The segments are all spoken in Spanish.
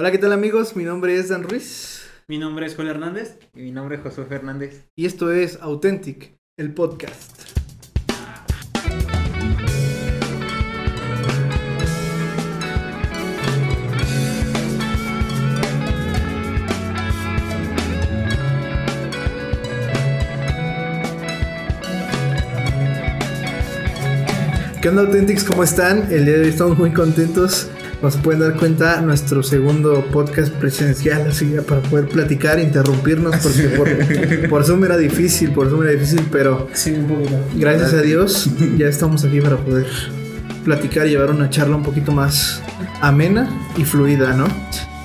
Hola, ¿qué tal amigos? Mi nombre es Dan Ruiz. Mi nombre es Joel Hernández. Y mi nombre es Josué Fernández. Y esto es Authentic, el podcast. ¿Qué onda Authentics? ¿Cómo están? El día de hoy estamos muy contentos. Nos pueden dar cuenta nuestro segundo podcast presencial, así ya para poder platicar, interrumpirnos, porque por, por Zoom era difícil, por Zoom era difícil, pero Sí, un poquito. gracias a Dios ya estamos aquí para poder platicar y llevar una charla un poquito más amena y fluida, ¿no?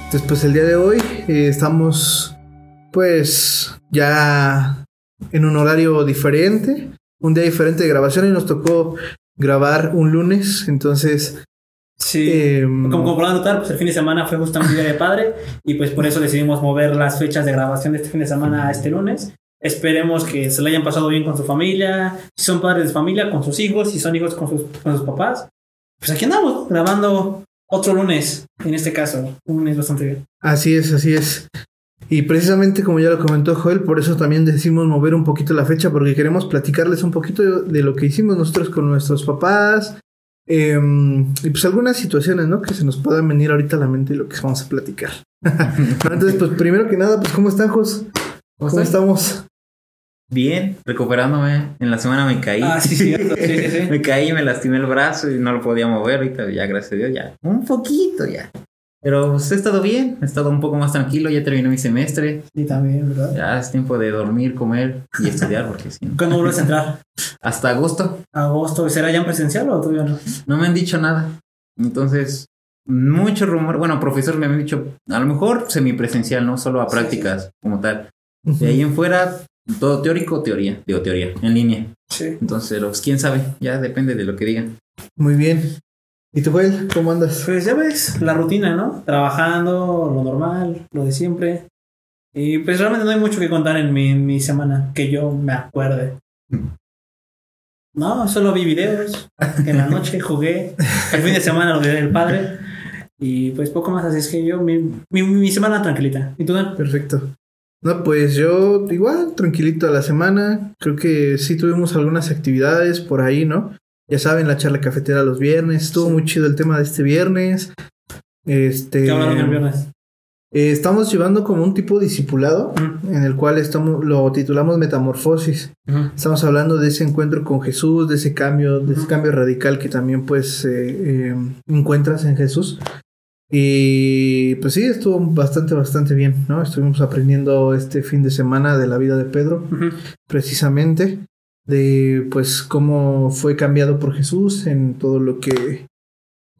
Entonces, pues el día de hoy eh, estamos, pues, ya en un horario diferente, un día diferente de grabación y nos tocó grabar un lunes, entonces Sí. Em, como, como podrán notar, pues el fin de semana fue justamente Día de Padre y pues por eso decidimos mover las fechas de grabación de este fin de semana a este lunes. Esperemos que se lo hayan pasado bien con su familia, si son padres de familia, con sus hijos, si son hijos con sus, con sus papás. Pues aquí andamos grabando otro lunes, en este caso, un lunes bastante bien. Así es, así es. Y precisamente como ya lo comentó Joel, por eso también decimos mover un poquito la fecha, porque queremos platicarles un poquito de, de lo que hicimos nosotros con nuestros papás. Eh, y pues algunas situaciones, ¿no? Que se nos puedan venir ahorita a la mente y lo que vamos a platicar. Entonces, pues primero que nada, pues ¿cómo están, Jos? ¿Cómo, están? estamos? Bien, recuperándome. En la semana me caí. Ah, sí, cierto, sí, sí, sí. me caí, me lastimé el brazo y no lo podía mover. Ahorita ya, gracias a Dios, ya. Un poquito ya. Pero pues, he estado bien, he estado un poco más tranquilo, ya terminé mi semestre. Sí, también, ¿verdad? Ya es tiempo de dormir, comer y estudiar, porque si no. ¿Cuándo vuelves a entrar? Hasta agosto ¿Agosto? ¿Será ya en presencial o todavía no? no me han dicho nada. Entonces, mucho rumor. Bueno, profesor me habían dicho, a lo mejor semipresencial, no solo a Sí, prácticas como tal. De ahí en fuera, todo teórico teoría. Digo, teoría, en línea. Sí. Entonces, pues, quién sabe, ya depende de lo que digan. Muy bien. ¿Y tú, Joel? ¿Cómo andas? Pues ya ves, la rutina, ¿no? Trabajando, lo normal, lo de siempre. Y pues realmente no hay mucho que contar en mi, en mi semana, que yo me acuerde. No, solo vi videos. En la noche jugué. El fin de semana lo vi del padre. Y pues poco más, así es que yo, mi, mi, mi semana tranquilita. ¿Y tú, Dan? Perfecto. No, pues yo igual, tranquilito a la semana. Creo que sí tuvimos algunas actividades por ahí, ¿no? Ya saben, la charla cafetera los viernes. Estuvo Sí. muy chido el tema de este viernes. Este. ¿Qué hablaron el viernes? eh, estamos llevando como un tipo discipulado Ujú, en el cual estamos, lo titulamos Metamorfosis. Estamos hablando de ese encuentro con Jesús, de ese cambio, de ese cambio radical que también pues eh, eh, encuentras en Jesús. Y pues sí, estuvo bastante, bastante bien, ¿no? Estuvimos aprendiendo este fin de semana de la vida de Pedro, precisamente, de pues cómo fue cambiado por Jesús en todo lo que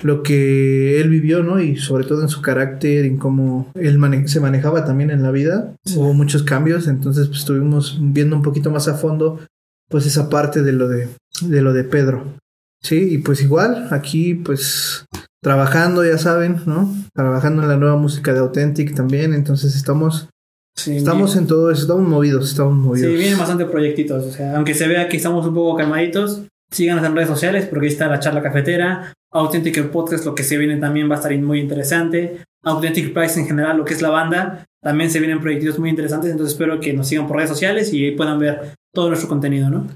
lo que él vivió, ¿no? Y sobre todo en su carácter, en cómo él mane- se manejaba también en la vida. Sí. Hubo muchos cambios, entonces pues, estuvimos viendo un poquito más a fondo pues esa parte de lo de, de lo de Pedro. Sí, y pues igual, aquí pues trabajando, ya saben, ¿no? Trabajando en la nueva música de Authentic también, entonces estamos, Sí, estamos en todo eso, estamos movidos, estamos movidos. Sí, vienen bastante proyectitos. O sea, aunque se vea que estamos un poco calmaditos, síganos en redes sociales porque ahí está la charla cafetera. Authentic podcast, lo que se viene también va a estar muy interesante. Authentic Price en general, lo que es la banda, también se vienen proyectos muy interesantes. Entonces espero que nos sigan por redes sociales y ahí puedan ver todo nuestro contenido, ¿no?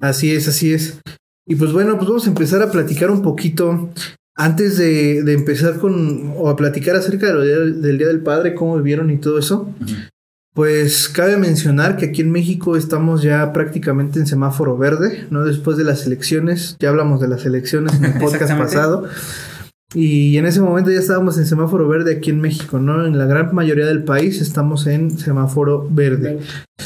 Así es, así es. Y pues bueno, pues vamos a empezar a platicar un poquito antes de, de empezar con o a platicar acerca de lo de- del Día del Padre, cómo vivieron y todo eso. Pues cabe mencionar que aquí en México estamos ya prácticamente en semáforo verde, ¿no? Después de las elecciones, ya hablamos de las elecciones en el podcast pasado. Y en ese momento ya estábamos en semáforo verde aquí en México, ¿no? En la gran mayoría del país estamos en semáforo verde.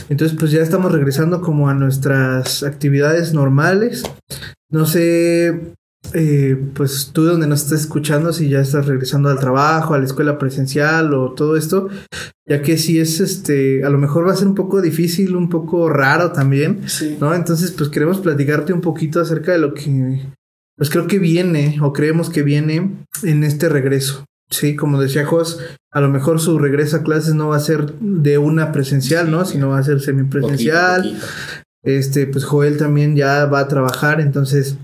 Entonces, pues ya estamos regresando como a nuestras actividades normales. No sé, eh, pues tú donde nos estás escuchando, si ya estás regresando al trabajo, a la escuela presencial o todo esto, ya que si es este, a lo mejor va a ser un poco difícil, un poco raro también, Sí. ¿no? Entonces, pues queremos platicarte un poquito acerca de lo que, pues creo que viene o creemos que viene en este regreso. Sí, como decía Jos, a lo mejor su regreso a clases no va a ser de una presencial, ¿no? Sino va a ser semipresencial. Poquito, poquito. Este, pues Joel también ya va a trabajar, entonces,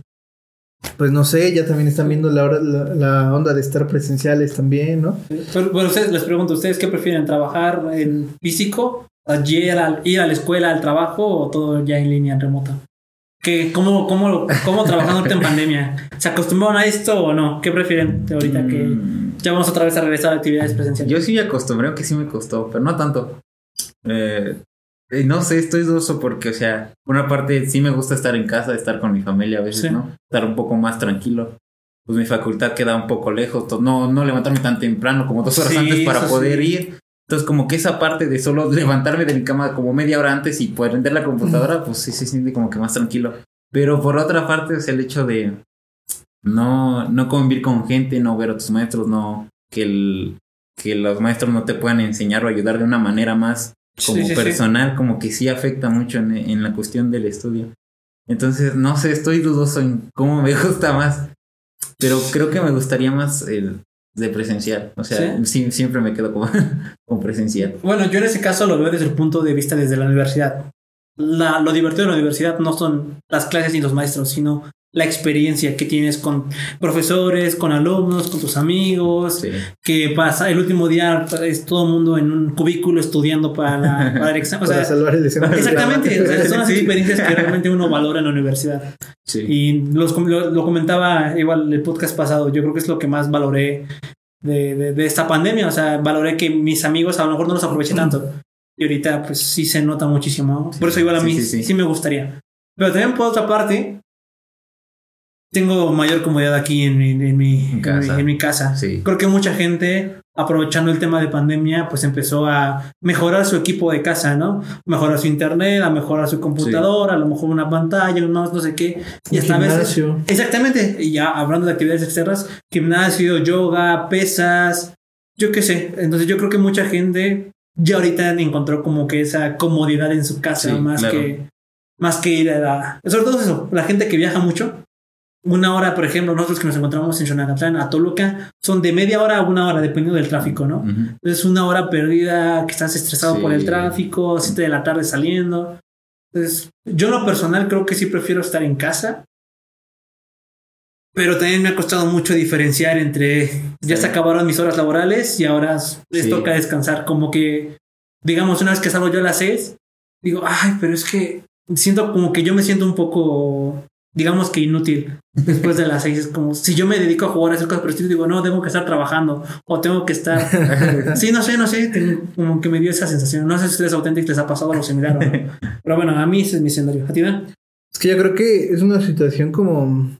pues no sé, ya también están viendo la, hora- la, la onda de estar presenciales también, ¿no? Pero, bueno, ustedes les pregunto, ¿ustedes qué prefieren? ¿Trabajar en físico? ¿Ir a, ir a la escuela, al trabajo o todo ya en línea, en remoto? ¿Qué, cómo, cómo, ¿Cómo trabajaron ahorita en pandemia? ¿Se acostumbraron a esto o no? ¿Qué prefieren de ahorita que Mm, ya vamos otra vez a regresar a actividades presenciales? Yo sí me acostumbré, aunque sí me costó, pero no tanto. Eh, no sé, estoy dudoso porque, o sea, una parte sí me gusta estar en casa, estar con mi familia a veces, Sí. ¿no? Estar un poco más tranquilo. Pues mi facultad queda un poco lejos, no, no levantarme tan temprano como dos horas Sí, antes para poder sí. ir. Entonces, como que esa parte de solo levantarme de mi cama como media hora antes y poder prender la computadora, pues sí se siente como que más tranquilo. Pero por otra parte, es el hecho de no, no convivir con gente, no ver a tus maestros, no que el, que los maestros no te puedan enseñar o ayudar de una manera más como Sí, sí, sí. personal, como que sí afecta mucho en, en la cuestión del estudio. Entonces, no sé, estoy dudoso en cómo me gusta más, pero creo que me gustaría más el de presencial. O sea, sí, siempre me quedo como con presencial. Bueno, yo en ese caso lo veo desde el punto de vista desde la universidad. La, lo divertido de la universidad no son las clases ni los maestros, sino la experiencia que tienes con profesores, con alumnos, con tus amigos, Sí. que pasa el último día es todo el mundo en un cubículo estudiando para, la, para el examen. O Para sea, salvar el escenario. exactamente, o sea, son las Sí. experiencias que realmente uno valora en la universidad. Sí. Y los, lo, lo comentaba igual el podcast pasado, yo creo que es lo que más valoré de, de, de esta pandemia, o sea, valoré que mis amigos a lo mejor no los aproveché tanto. Y ahorita pues sí se nota muchísimo. Por eso igual a Sí, mí sí, sí, sí. me gustaría. Pero también por otra parte, tengo mayor comodidad aquí en mi, en mi, En en mi- casa. en mi casa. Sí. Creo que mucha gente, aprovechando el tema de pandemia, pues empezó a mejorar su equipo de casa, ¿no? Mejorar su internet, a mejorar su computadora, a lo mejor una pantalla, mouse, no sé qué. Y hasta a veces. gimnasio. Exactamente. Y ya hablando de actividades externas, gimnasio, yoga, pesas, yo qué sé. Entonces yo creo que mucha gente ya ahorita encontró como que esa comodidad en su casa, Sí, más claro. que más que ir a la... Sobre todo eso, la gente que viaja mucho. Una hora, por ejemplo, nosotros que nos encontramos en Xonacatlán, a Toluca, son de media hora a una hora, dependiendo del tráfico, ¿no? Ujú. Entonces, una hora perdida, que estás estresado Sí. por el tráfico, 7 de la tarde saliendo. Entonces, yo en lo personal creo que sí prefiero estar en casa. Pero también me ha costado mucho diferenciar entre ya Sí. se acabaron mis horas laborales y ahora les Sí. toca descansar. Como que, digamos, una vez que salgo yo a las 6, digo, ay, pero es que siento como que yo me siento un poco, digamos que inútil después de las 6. Es como si yo me dedico a jugar a hacer cosas, pero sí digo, no, tengo que estar trabajando o tengo que estar Sí, no sé, no sé, tengo- como que me dio esa sensación. No sé si ustedes auténticos les ha pasado algo similar o no. Pero bueno, a mí ese es mi escenario. ¿A ti, Dan? Es que yo creo que es una situación como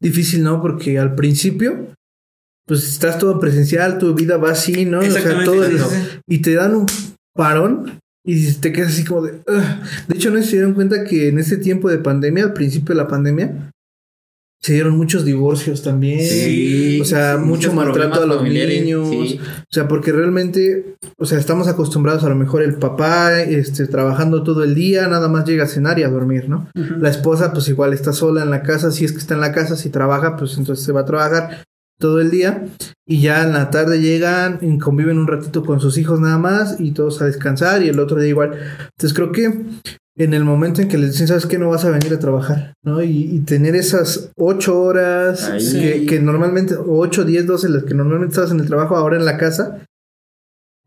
difícil, ¿no? Porque al principio, pues estás todo presencial, tu vida va así, ¿no? O sea, todo sí. y te dan un parón y te quedas así como de... "Ugh". De hecho, no se dieron cuenta que en este tiempo de pandemia, al principio de la pandemia, se dieron muchos divorcios también. Sí, O sea, sí, mucho maltrato a los niños. sí. O sea, porque realmente, o sea, estamos acostumbrados a lo mejor el papá, este, trabajando todo el día, nada más llega a cenar y a dormir, ¿no? La esposa, pues igual está sola en la casa, si es que está en la casa, si trabaja, pues entonces se va a trabajar todo el día y ya en la tarde llegan y conviven un ratito con sus hijos nada más y todos a descansar y el otro día igual. Entonces creo que en el momento en que les dicen, ¿sabes qué? No vas a venir a trabajar, ¿no? Y, y tener esas ocho horas que, que normalmente, ocho, diez, doce, las que normalmente estabas en el trabajo, ahora en la casa.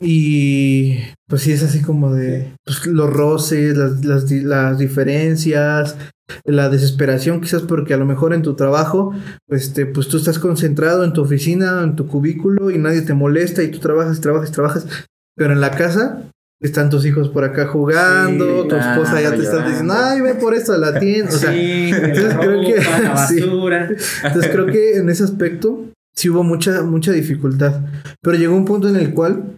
Y pues sí, es así como de pues, los roces, las, las, las diferencias, la desesperación, quizás porque a lo mejor en tu trabajo, este, pues tú estás concentrado en tu oficina, en tu cubículo y nadie te molesta y tú trabajas, trabajas, trabajas, pero en la casa están tus hijos por acá jugando, Sí, tu esposa ya llorando, te está diciendo, ay, ve por esto a la tienda, o sea, sí, entonces creo que- ropa, la sí. entonces creo que en ese aspecto sí hubo mucha, mucha dificultad, pero llegó un punto en el cual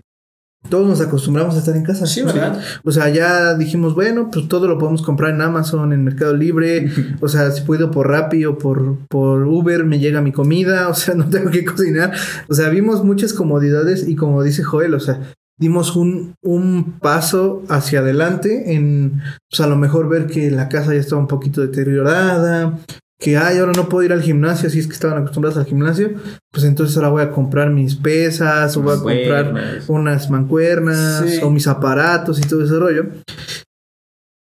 todos nos acostumbramos a estar en casa. Sí. ¿verdad? O sea, ya dijimos, bueno, pues todo lo podemos comprar en Amazon, en Mercado Libre. O sea, si puedo por Rappi o por, por Uber, me llega mi comida. O sea, no tengo que cocinar. O sea, vimos muchas comodidades y como dice Joel, o sea, dimos un, un paso hacia adelante en, pues a lo mejor ver que la casa ya estaba un poquito deteriorada. Que, ay, ahora no puedo ir al gimnasio, si es que estaban acostumbrados al gimnasio, pues entonces ahora voy a comprar mis pesas o voy a comprar Mancuernas. unas mancuernas Sí. o mis aparatos y todo ese rollo.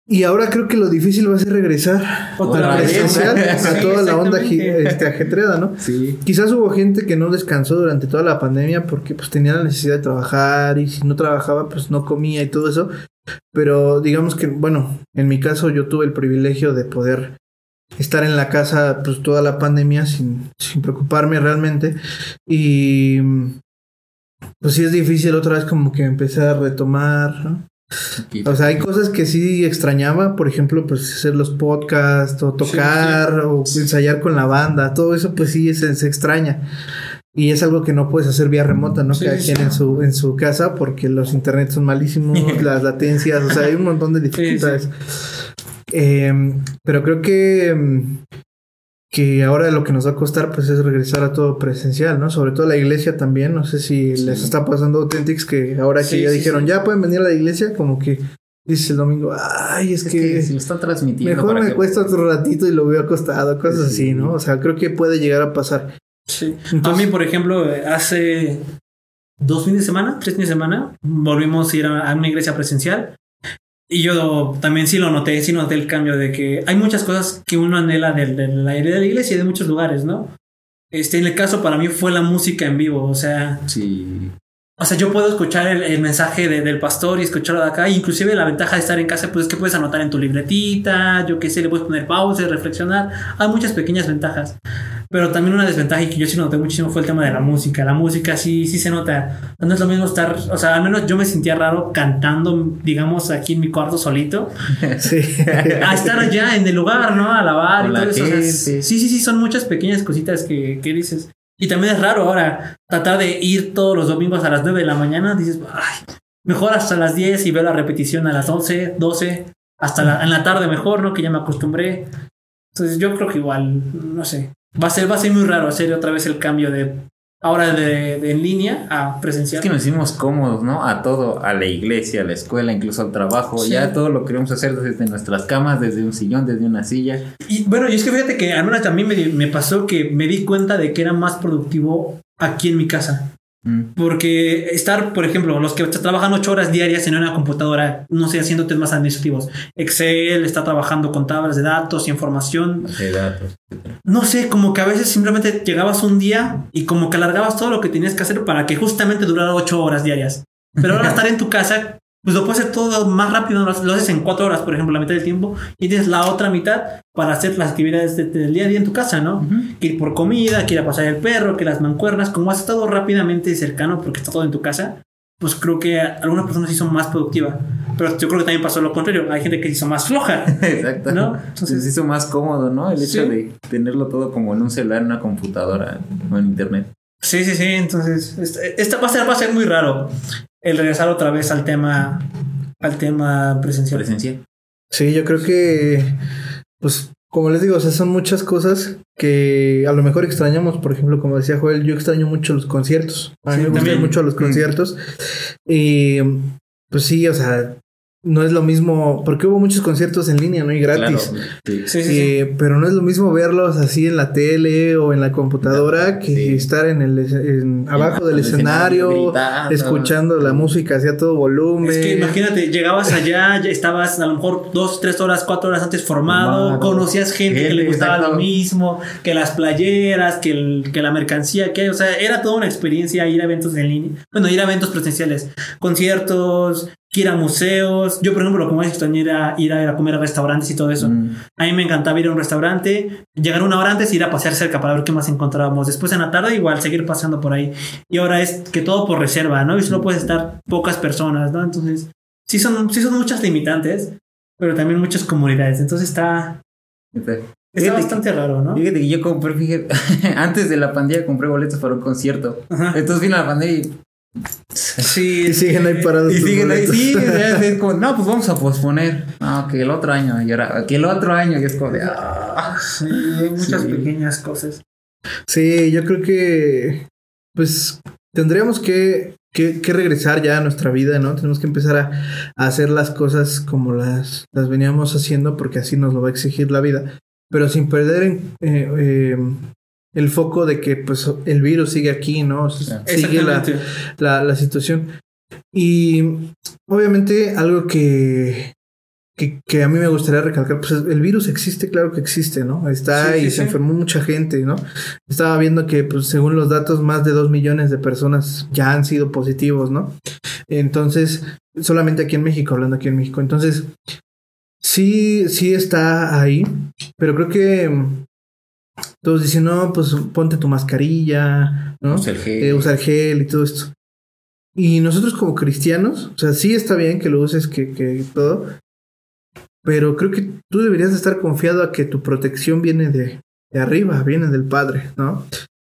Y ahora creo que lo difícil va a ser regresar Otra a la vez. a Sí, toda la onda este, ajetreada, ¿no? Sí. Quizás hubo gente que no descansó durante toda la pandemia porque pues tenía la necesidad de trabajar y si no trabajaba pues no comía y todo eso. Pero digamos que, bueno, en mi caso yo tuve el privilegio de poder estar en la casa pues toda la pandemia sin, sin preocuparme realmente. Y pues sí es difícil otra vez como que empecé a retomar, ¿no? O sea, hay cosas que sí extrañaba, por ejemplo, pues hacer los podcasts o tocar o ensayar con la banda, todo eso pues sí se, se extraña. Y es algo que no puedes hacer vía remota, ¿no? Sí, Cada quien en su en su casa porque los internet son malísimos, las latencias, o sea, hay un montón de dificultades. Eh, pero creo que mm, que ahora lo que nos va a costar pues es regresar a todo presencial, ¿no? Sobre todo la iglesia también, no sé si Sí. les está pasando a Authentics que ahora que ya sí, dijeron, ya pueden venir a la iglesia, como que dices el domingo, ay, es, Es que, que si lo están transmitiendo. mejor me que- cuesta otro ratito y lo veo acostado, cosas Sí. así, ¿no? O sea, creo que puede llegar a pasar. Sí. Entonces- a mí, por ejemplo, hace dos fines de semana, tres fines de semana, volvimos a ir a, a una iglesia presencial. Y yo también sí lo noté, sí noté el cambio de que hay muchas cosas que uno anhela del, del aire de la iglesia y de muchos lugares, ¿no? Este, en el caso para mí fue la música en vivo, o sea, Sí. o sea, yo puedo escuchar el, el mensaje de- del pastor y escucharlo de acá. Inclusive la ventaja de estar en casa, pues es que puedes anotar en tu libretita, yo qué sé, le puedes poner pausa, reflexionar. Hay muchas pequeñas ventajas. Pero también una desventaja y que yo sí noté muchísimo fue el tema de la música. La música sí, sí se nota. No es lo mismo estar, o sea, al menos yo me sentía raro cantando, digamos, aquí en mi cuarto solito. Sí. A estar allá en el lugar, ¿no? A lavar y todo eso. O sea, sí, sí, sí, son muchas pequeñas cositas que, que dices. Y también es raro ahora tratar de ir todos los domingos a las 9 de la mañana. Dices, ay, mejor hasta las 10 y veo la repetición a las 11, 12, hasta la, en la tarde mejor, ¿no? Que ya me acostumbré. Entonces yo creo que igual, no sé. Va a ser, va a ser muy raro hacer otra vez el cambio de ahora de, de en línea a Es presencial. que nos hicimos cómodos, ¿no? A todo, a la iglesia, a la escuela, incluso al trabajo. Sí. Ya todo lo queremos hacer desde nuestras camas, desde un sillón, desde una silla. Y bueno, y es que fíjate que al menos también me, me pasó que me di cuenta de que era más productivo aquí en mi casa. Mm. Porque estar, por ejemplo, los que trabajan ocho horas diarias en una computadora, no sé, haciendo temas administrativos, Excel, está trabajando con tablas de datos, información, Base de datos, no sé, como que a veces simplemente llegabas un día y como que alargabas todo lo que tenías que hacer para que justamente durara ocho horas diarias. Pero ahora estar en tu casa, pues lo puedes hacer todo más rápido, lo, haces en cuatro horas, por ejemplo, la mitad del tiempo, y tienes la otra mitad para hacer las actividades de- del día a día en tu casa, ¿no? Que ir por comida, que ir a pasar el perro, que las mancuernas, como has estado rápidamente cercano porque está todo en tu casa, pues creo que algunas personas sí son más productivas. Pero yo creo que también pasó lo contrario. Hay gente que se hizo más floja. Exacto. ¿No? Entonces se hizo más cómodo, ¿no? El hecho Sí. de tenerlo todo como en un celular, en una computadora o en internet. Sí, sí, sí. Entonces, este- esta va a ser, va a ser muy raro el regresar otra vez al tema, al tema presencial. Presencial. Sí, yo creo que, pues, como les digo, o sea, son muchas cosas que a lo mejor extrañamos. Por ejemplo, como decía Joel, yo extraño mucho los conciertos. A mí Sí, me gustan también. mucho los Mm. conciertos. Y, pues sí, o sea, no es lo mismo, porque hubo muchos conciertos en línea, ¿no? Y gratis. Claro. Sí. Sí, sí, sí. Eh, pero no es lo mismo verlos así en la tele o en la computadora que Sí. estar en el en- abajo del del escenario, gritando. escuchando la música hacia todo volumen. Es que imagínate, llegabas allá, ya estabas a lo mejor dos, tres horas, cuatro horas antes formado, conocías gente, que le gustaba exacto. lo mismo, que las playeras, que, el- que la mercancía, que, o sea, era toda una experiencia ir a eventos en línea, bueno, ir a eventos presenciales, conciertos, que ir a museos. Yo, por ejemplo, lo que más extrañé era ir a, ir a comer a restaurantes y todo eso. Mm. A mí me encantaba ir a un restaurante, llegar una hora antes y ir a pasear cerca para ver qué más encontrábamos. Después en la tarde igual seguir paseando por ahí. Y ahora es que todo por reserva, ¿no? Y solo puedes estar pocas personas, ¿no? Entonces, sí son, sí son muchas limitantes, pero también muchas comunidades. Entonces está, está Fíjate bastante raro, ¿no? Fíjate que yo compré, fíjate, antes de la pandemia compré boletos para un concierto. Ajá. Entonces vino la pandemia y, Sí, Y siguen ahí parados. y siguen ahí, sí, es es como, no, pues vamos a posponer. No, que el otro año, y ahora, que el otro año, y es como de, ah. Sí, hay muchas Sí. pequeñas cosas. Sí, yo creo que pues tendríamos que, que, que regresar ya a nuestra vida, ¿no? Tenemos que empezar a, a hacer las cosas como las, las veníamos haciendo porque así nos lo va a exigir la vida, pero sin perder en, eh, eh, el foco de que pues el virus sigue aquí, ¿no? Sigue la, la, la situación. Y obviamente algo que, que, que a mí me gustaría recalcar, pues el virus existe, claro que existe, ¿no? Está Sí, sí, y se sí. enfermó mucha gente, ¿no? Estaba viendo que, pues según los datos, más de dos millones de personas ya han sido positivos, ¿no? Entonces, solamente aquí en México, hablando aquí en México. Entonces, sí, sí está ahí, pero creo que todos dicen, no, pues ponte tu mascarilla, ¿no? Usa el gel. Eh, usar gel y todo esto. Y nosotros como cristianos, o sea, sí está bien que lo uses, que, que todo, pero creo que tú deberías de estar confiado a que tu protección viene de, de arriba, viene del Padre, ¿no?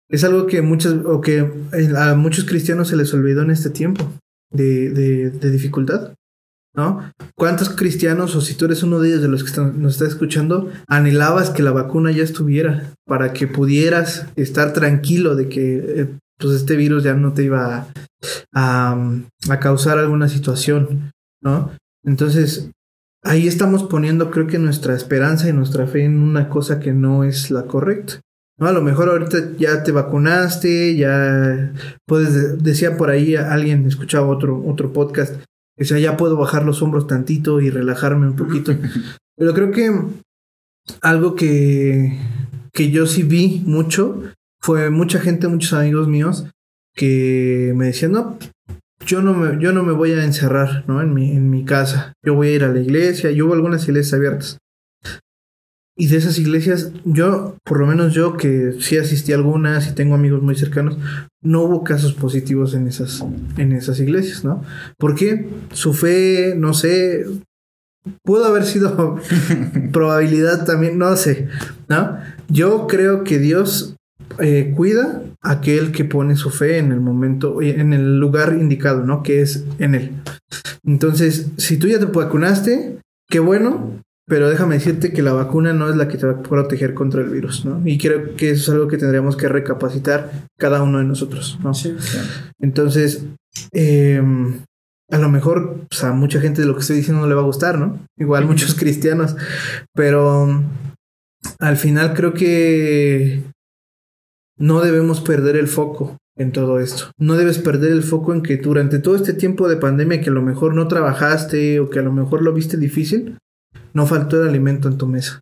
Es algo que muchas, o que a muchos cristianos se les olvidó en este tiempo de, de, de dificultad, ¿no? ¿Cuántos cristianos, o si tú eres uno de ellos de los que nos está escuchando, anhelabas que la vacuna ya estuviera para que pudieras estar tranquilo de que eh, pues este virus ya no te iba a, a, a causar alguna situación, ¿no? Entonces, ahí estamos poniendo, creo que nuestra esperanza y nuestra fe en una cosa que no es la correcta. ¿no? A lo mejor ahorita ya te vacunaste, ya puedes, decía por ahí alguien, escuchaba otro, otro podcast, que decía, ya puedo bajar los hombros tantito y relajarme un poquito. Pero creo que algo que, que yo sí vi mucho fue mucha gente, muchos amigos míos que me decían, no, yo no me, yo no me voy a encerrar ¿no? en, mi, en mi casa, yo voy a ir a la iglesia, yo hubo algunas iglesias abiertas. Y de esas iglesias, yo, por lo menos yo que sí asistí a algunas y tengo amigos muy cercanos, no hubo casos positivos en esas, en esas iglesias, ¿no? ¿Por qué? Su fe, no sé, pudo haber sido probabilidad también, no sé, ¿no? Yo creo que Dios eh, cuida a aquel que pone su fe en el momento, en el lugar indicado, ¿no? Que es en él. Entonces, si tú ya te vacunaste, qué bueno, pero déjame decirte que la vacuna no es la que te va a proteger contra el virus, ¿no? Y creo que eso es algo que tendríamos que recapacitar cada uno de nosotros, ¿no? Sí. Entonces, eh, a lo mejor pues, a mucha gente de lo que estoy diciendo no le va a gustar, ¿no? Igual muchos cristianos, pero al final creo que no debemos perder el foco en todo esto. No debes perder el foco en que durante todo este tiempo de pandemia que a lo mejor no trabajaste o que a lo mejor lo viste difícil, no faltó el alimento en tu mesa.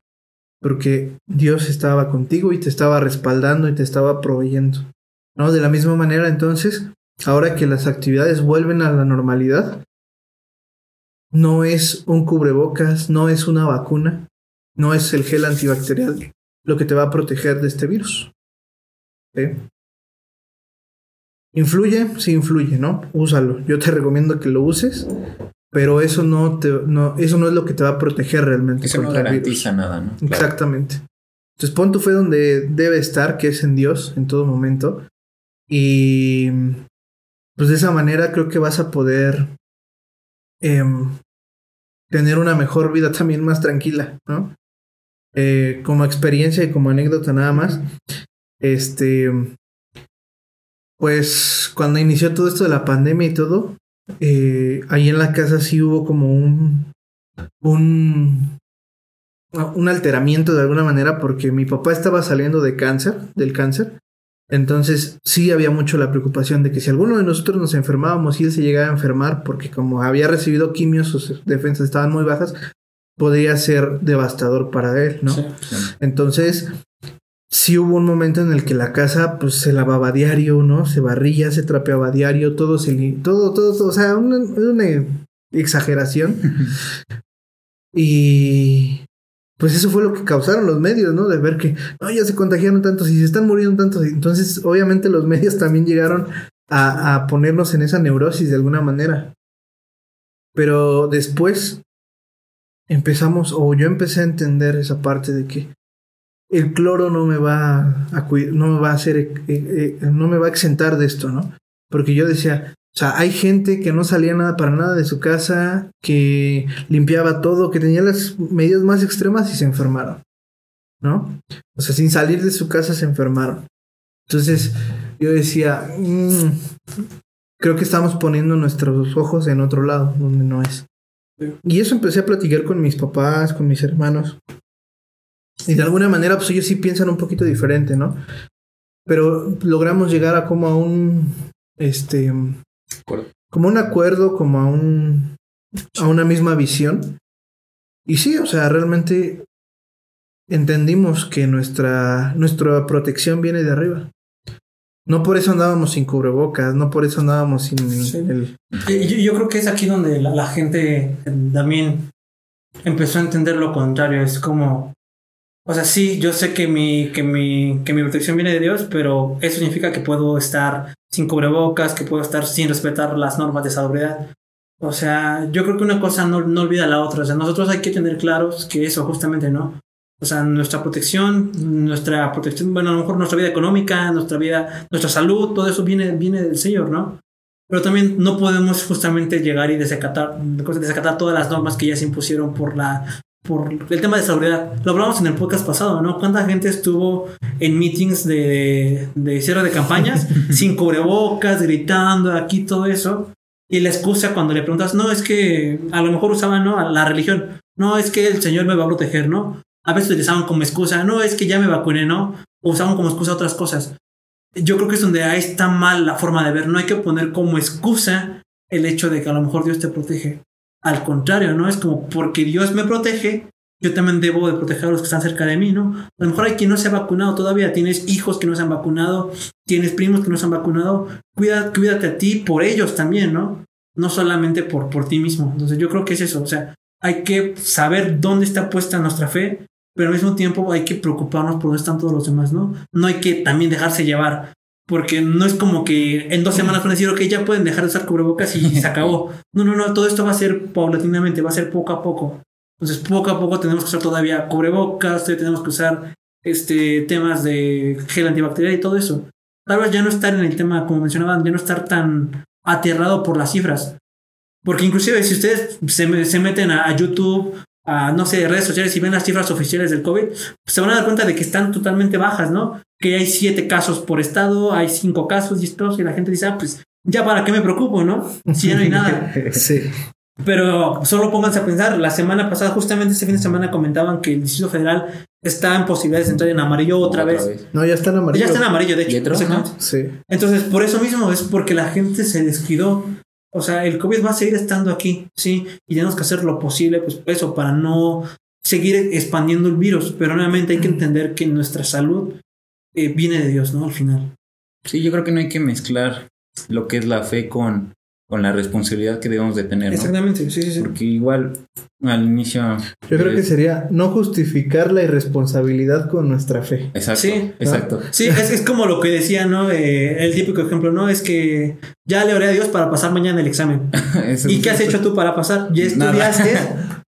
Porque Dios estaba contigo y te estaba respaldando y te estaba proveyendo. ¿No? De la misma manera, entonces, ahora que las actividades vuelven a la normalidad, no es un cubrebocas, no es una vacuna, no es el gel antibacterial lo que te va a proteger de este virus. ¿Influye? Sí, influye, ¿no? Úsalo. Yo te recomiendo que lo uses, pero eso no, te, no, eso no es lo que te va a proteger realmente. Eso no virus. garantiza nada, ¿no? Claro. Exactamente. Entonces pon tu fe donde debe estar, que es en Dios en todo momento. Y pues de esa manera creo que vas a poder em, tener una mejor vida también más tranquila, ¿no? Eh, como experiencia y como anécdota nada más. Este, pues cuando inició todo esto de la pandemia y todo, eh, ahí en la casa sí hubo como un, un, un alteramiento de alguna manera porque mi papá estaba saliendo de cáncer, del cáncer. Entonces sí había mucho la preocupación de que si alguno de nosotros nos enfermábamos y él se llegaba a enfermar porque como había recibido quimios, sus defensas estaban muy bajas, podría ser devastador para él, ¿no? Sí. Entonces, sí hubo un momento en el que la casa pues se lavaba a diario, ¿no? Se barría, se trapeaba a diario, todo se li- todo, todo, todo, o sea, una, una exageración. y pues eso fue lo que causaron los medios, ¿no? De ver que, no, ya se contagiaron tantos y se están muriendo tantos. Entonces, obviamente los medios también llegaron a, a ponernos en esa neurosis de alguna manera. Pero después empezamos, o yo empecé a entender esa parte de que el cloro no me va a no me va a hacer, eh, eh, no me va a exentar de esto, ¿no? Porque yo decía, o sea, hay gente que no salía nada para nada de su casa, que limpiaba todo, que tenía las medidas más extremas y se enfermaron, ¿no? O sea, sin salir de su casa se enfermaron. Entonces, yo decía, "Mm, creo que estamos poniendo nuestros ojos en otro lado, donde no es. Y eso empecé a platicar con mis papás, con mis hermanos. Y de alguna manera, pues ellos sí piensan un poquito diferente, ¿no? Pero logramos llegar a como a un, este, Acuerdo. como un acuerdo, como a un, a una misma visión. Y sí, o sea, realmente entendimos que nuestra, nuestra protección viene de arriba. No por eso andábamos sin cubrebocas, no por eso andábamos sin Sí. el... Yo, yo creo que es aquí donde la, la gente también empezó a entender lo contrario. Es como, o sea, sí, yo sé que mi, que mi, que mi protección viene de Dios, pero eso significa que puedo estar sin cubrebocas, que puedo estar sin respetar las normas de salubridad. O sea, yo creo que una cosa no, no olvida la otra. O sea, nosotros hay que tener claros que eso justamente no. O sea, nuestra protección, nuestra protección, bueno, a lo mejor nuestra vida económica, nuestra vida, nuestra salud, todo eso viene, viene del Señor, ¿no? Pero también no podemos justamente llegar y desacatar, desacatar todas las normas que ya se impusieron por la por el tema de seguridad. Lo hablamos en el podcast pasado, ¿no? ¿Cuánta gente estuvo en meetings de, de cierre de campañas sin cubrebocas, gritando aquí, todo eso? Y la excusa cuando le preguntas, no, es que a lo mejor usaban, ¿no? La religión. No, es que el Señor me va a proteger, ¿no? A veces utilizaban como excusa, no, es que ya me vacuné, ¿no? O usaban como excusa otras cosas. Yo creo que es donde ahí está mal la forma de ver. No hay que poner como excusa el hecho de que a lo mejor Dios te protege. Al contrario, ¿no? Es como porque Dios me protege, yo también debo de proteger a los que están cerca de mí, ¿no? A lo mejor hay quien no se ha vacunado todavía, tienes hijos que no se han vacunado, tienes primos que no se han vacunado, Cuida, cuídate a ti por ellos también, ¿no? No solamente por, por ti mismo. Entonces yo creo que es eso, o sea, hay que saber dónde está puesta nuestra fe, pero al mismo tiempo hay que preocuparnos por dónde están todos los demás, ¿no? No hay que también dejarse llevar, porque no es como que en dos semanas van a decir, ok, ya pueden dejar de usar cubrebocas y se acabó. No, no, no, todo esto va a ser paulatinamente, va a ser poco a poco. Entonces, poco a poco tenemos que usar todavía cubrebocas, todavía tenemos que usar este, temas de gel antibacterial y todo eso. Tal vez ya no estar en el tema, como mencionaban, ya no estar tan aterrado por las cifras. Porque inclusive si ustedes se, se meten a, a YouTube, a no sé, redes sociales y ven las cifras oficiales del COVID, pues se van a dar cuenta de que están totalmente bajas, ¿no? Que hay siete casos por estado, hay cinco casos y estos, y la gente dice, ah, pues ya para qué me preocupo, ¿no? Si ya no hay nada. Sí. Pero solo pónganse a pensar, la semana pasada, justamente este fin de semana comentaban que el Distrito Federal está en posibilidades de entrar en amarillo otra, vez. No, ya están amarillos. Ya está en amarillo, de hecho. Entonces, por eso mismo es porque la gente se descuidó. O sea, el COVID va a seguir estando aquí, sí, y tenemos que hacer lo posible, pues eso, para no seguir expandiendo el virus. Pero nuevamente hay que entender que nuestra salud eh, viene de Dios, ¿no? Al final. Sí, yo creo que no hay que mezclar lo que es la fe con, con la responsabilidad que debemos de tener, ¿no? Exactamente, sí, sí, sí. Porque igual al inicio... Yo creo que sería no justificar la irresponsabilidad con nuestra fe. Exacto, Sí. exacto. Sí, es, es como lo que decía, ¿no? Eh, el típico ejemplo, ¿no? Es que ya le oré a Dios para pasar mañana el examen. ¿Y qué has hecho tú para pasar? ¿Ya estudiaste?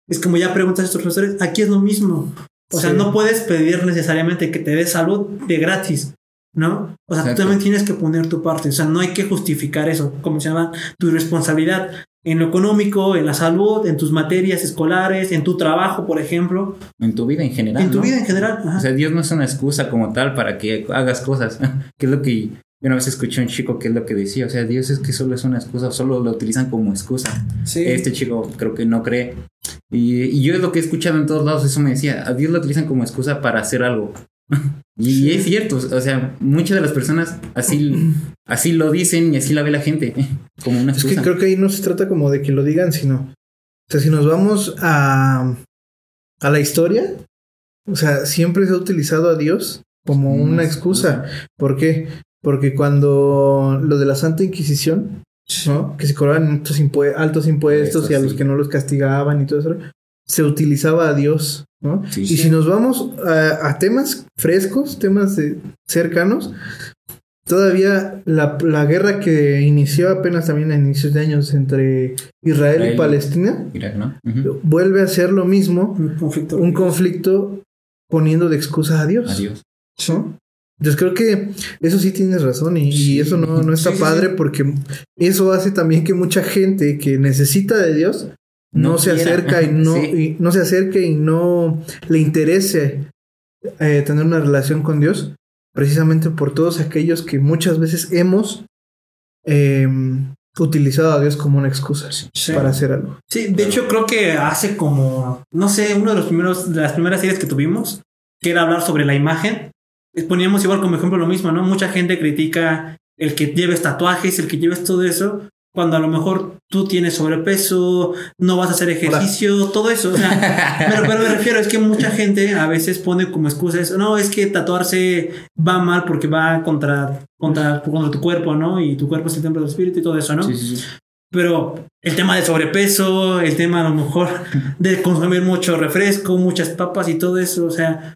es como ya preguntas a estos profesores, aquí es lo mismo. O sea, no puedes pedir necesariamente que te dé salud de gratis, ¿no? O sea, tú Exacto. también tienes que poner tu parte. O sea, no hay que justificar eso. Como se llama, tu responsabilidad en lo económico, en la salud, en tus materias escolares, en tu trabajo, por ejemplo, En tu vida en general. en tu ¿no? vida en general. Ajá. O sea, Dios no es una excusa como tal para que hagas cosas. que es lo que yo una vez escuché a un chico que es lo que decía. O sea, Dios es que solo es una excusa, solo lo utilizan como excusa. sí. Este chico creo que no cree. Y, y yo es lo que he escuchado en todos lados, eso me decía, a Dios lo utilizan como excusa para hacer algo. Y Sí. es cierto, o sea, muchas de las personas así, así lo dicen y así la ve la gente, como una Es que excusa. creo que ahí no se trata como de que lo digan, sino. O sea, si nos vamos a, a la historia, o sea, siempre se ha utilizado a Dios como Una una excusa. ¿Por qué? Porque cuando lo de la Santa Inquisición, ¿no? Que se cobraban altos, impue- altos impuestos Eso y a los que no los castigaban y todo eso, se utilizaba a Dios, ¿no? Sí, y sí. si nos vamos a, a temas frescos, temas de- cercanos, todavía la, la guerra que inició apenas también a inicios de años entre Israel, Israel. y Palestina, Irak, ¿no? Ujú. vuelve a ser lo mismo, Un conflicto. un conflicto poniendo de excusa a Dios. Adiós. ¿no? Entonces creo que eso sí tienes razón y, eso no, no está sí, padre sí. porque eso hace también que mucha gente que necesita de Dios no, No se quiera. acerca y no, Sí. y no se acerque y no le interese eh, tener una relación con Dios precisamente por todos aquellos que muchas veces hemos eh, utilizado a Dios como una excusa Sí. para hacer algo. Sí, de hecho creo que hace como, no sé, uno de los primeros, de las primeras series que tuvimos, que era hablar sobre la imagen, eh, poníamos igual como ejemplo lo mismo, ¿no? Mucha gente critica el que lleves tatuajes, el que lleves todo eso, cuando a lo mejor tú tienes sobrepeso, no vas a hacer ejercicio, todo eso. O sea, pero, pero me refiero, es que mucha gente a veces pone como excusa eso, no, es que tatuarse va mal porque va contra, contra, contra tu cuerpo, ¿no? Y tu cuerpo es el templo del espíritu y todo eso, ¿no? Sí, sí, sí. Pero el tema de sobrepeso, el tema a lo mejor de consumir mucho refresco, muchas papas y todo eso, o sea,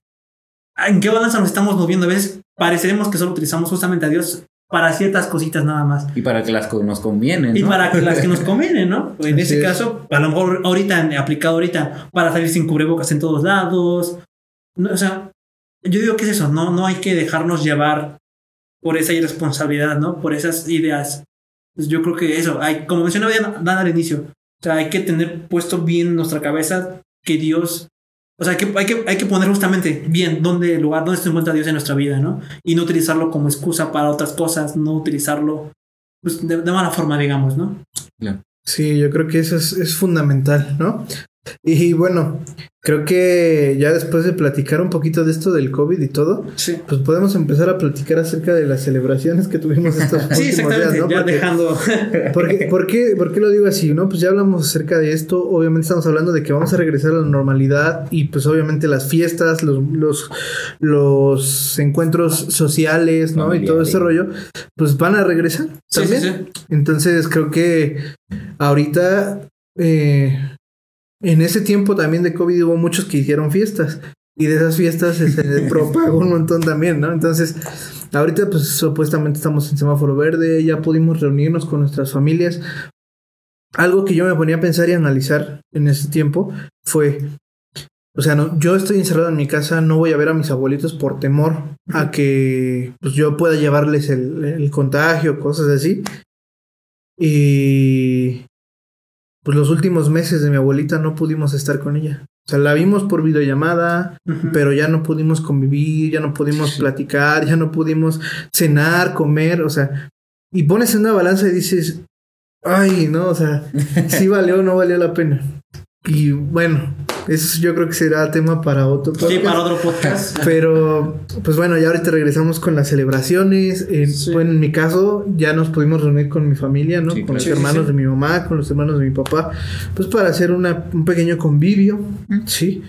¿en qué balanza nos estamos moviendo? A veces pareceremos que solo utilizamos justamente a Dios para ciertas cositas nada más. Y para que las que nos convienen. Y ¿no? para que las que nos convienen, ¿no? En Así ese es. caso, a lo mejor ahorita, aplicado ahorita, para salir sin cubrebocas en todos lados. No, o sea, yo digo que es eso, no, no hay que dejarnos llevar por esa irresponsabilidad, ¿no? Por esas ideas. Pues yo creo que eso, hay, como mencionaba Dan Dan al inicio, o sea, hay que tener puesto bien en nuestra cabeza que Dios, o sea, que hay que, hay que poner justamente bien dónde el lugar, dónde se encuentra Dios en nuestra vida, ¿no? Y no utilizarlo como excusa para otras cosas, no utilizarlo pues, de, de mala forma, digamos, ¿no? Sí, yo creo que eso es, es fundamental, ¿no? Y bueno, creo que ya después de platicar un poquito de esto del COVID y todo, Sí. pues podemos empezar a platicar acerca de las celebraciones que tuvimos estos Sí, últimos exactamente, días, ¿no? ya Porque- dejando. ¿Por qué, por, qué, por qué lo digo así? ¿no? Pues ya hablamos acerca de esto. Obviamente estamos hablando de que vamos a regresar a la normalidad y pues obviamente las fiestas, los, los, los encuentros sociales, ¿no? Y todo ese rollo, pues van a regresar. Sí, sí, también. sí. Entonces creo que ahorita, eh, en ese tiempo también de COVID hubo muchos que hicieron fiestas. Y de esas fiestas se propagó un montón también, ¿no? Entonces, ahorita pues supuestamente estamos en semáforo verde, ya pudimos reunirnos con nuestras familias. Algo que yo me ponía a pensar y analizar en ese tiempo fue, o sea, no, yo estoy encerrado en mi casa, no voy a ver a mis abuelitos por temor a que pues, yo pueda llevarles el, el contagio, cosas así. Y pues los últimos meses de mi abuelita no pudimos estar con ella. O sea, la vimos por videollamada, pero ya no pudimos convivir, ya no pudimos platicar, ya no pudimos cenar, comer, o sea, y pones en una balanza y dices, ay, no, o sea, sí valió o no valió la pena. Y bueno, eso yo creo que será tema para otro Sí, podcast. para otro podcast. Pero, pues bueno, ya ahorita regresamos con las celebraciones. En, Sí. bueno, en mi caso, ya nos pudimos reunir con mi familia, ¿no? Sí, con claro. los Sí, sí, hermanos sí. de mi mamá, con los hermanos de mi papá, pues para hacer una, un pequeño convivio, ¿sí?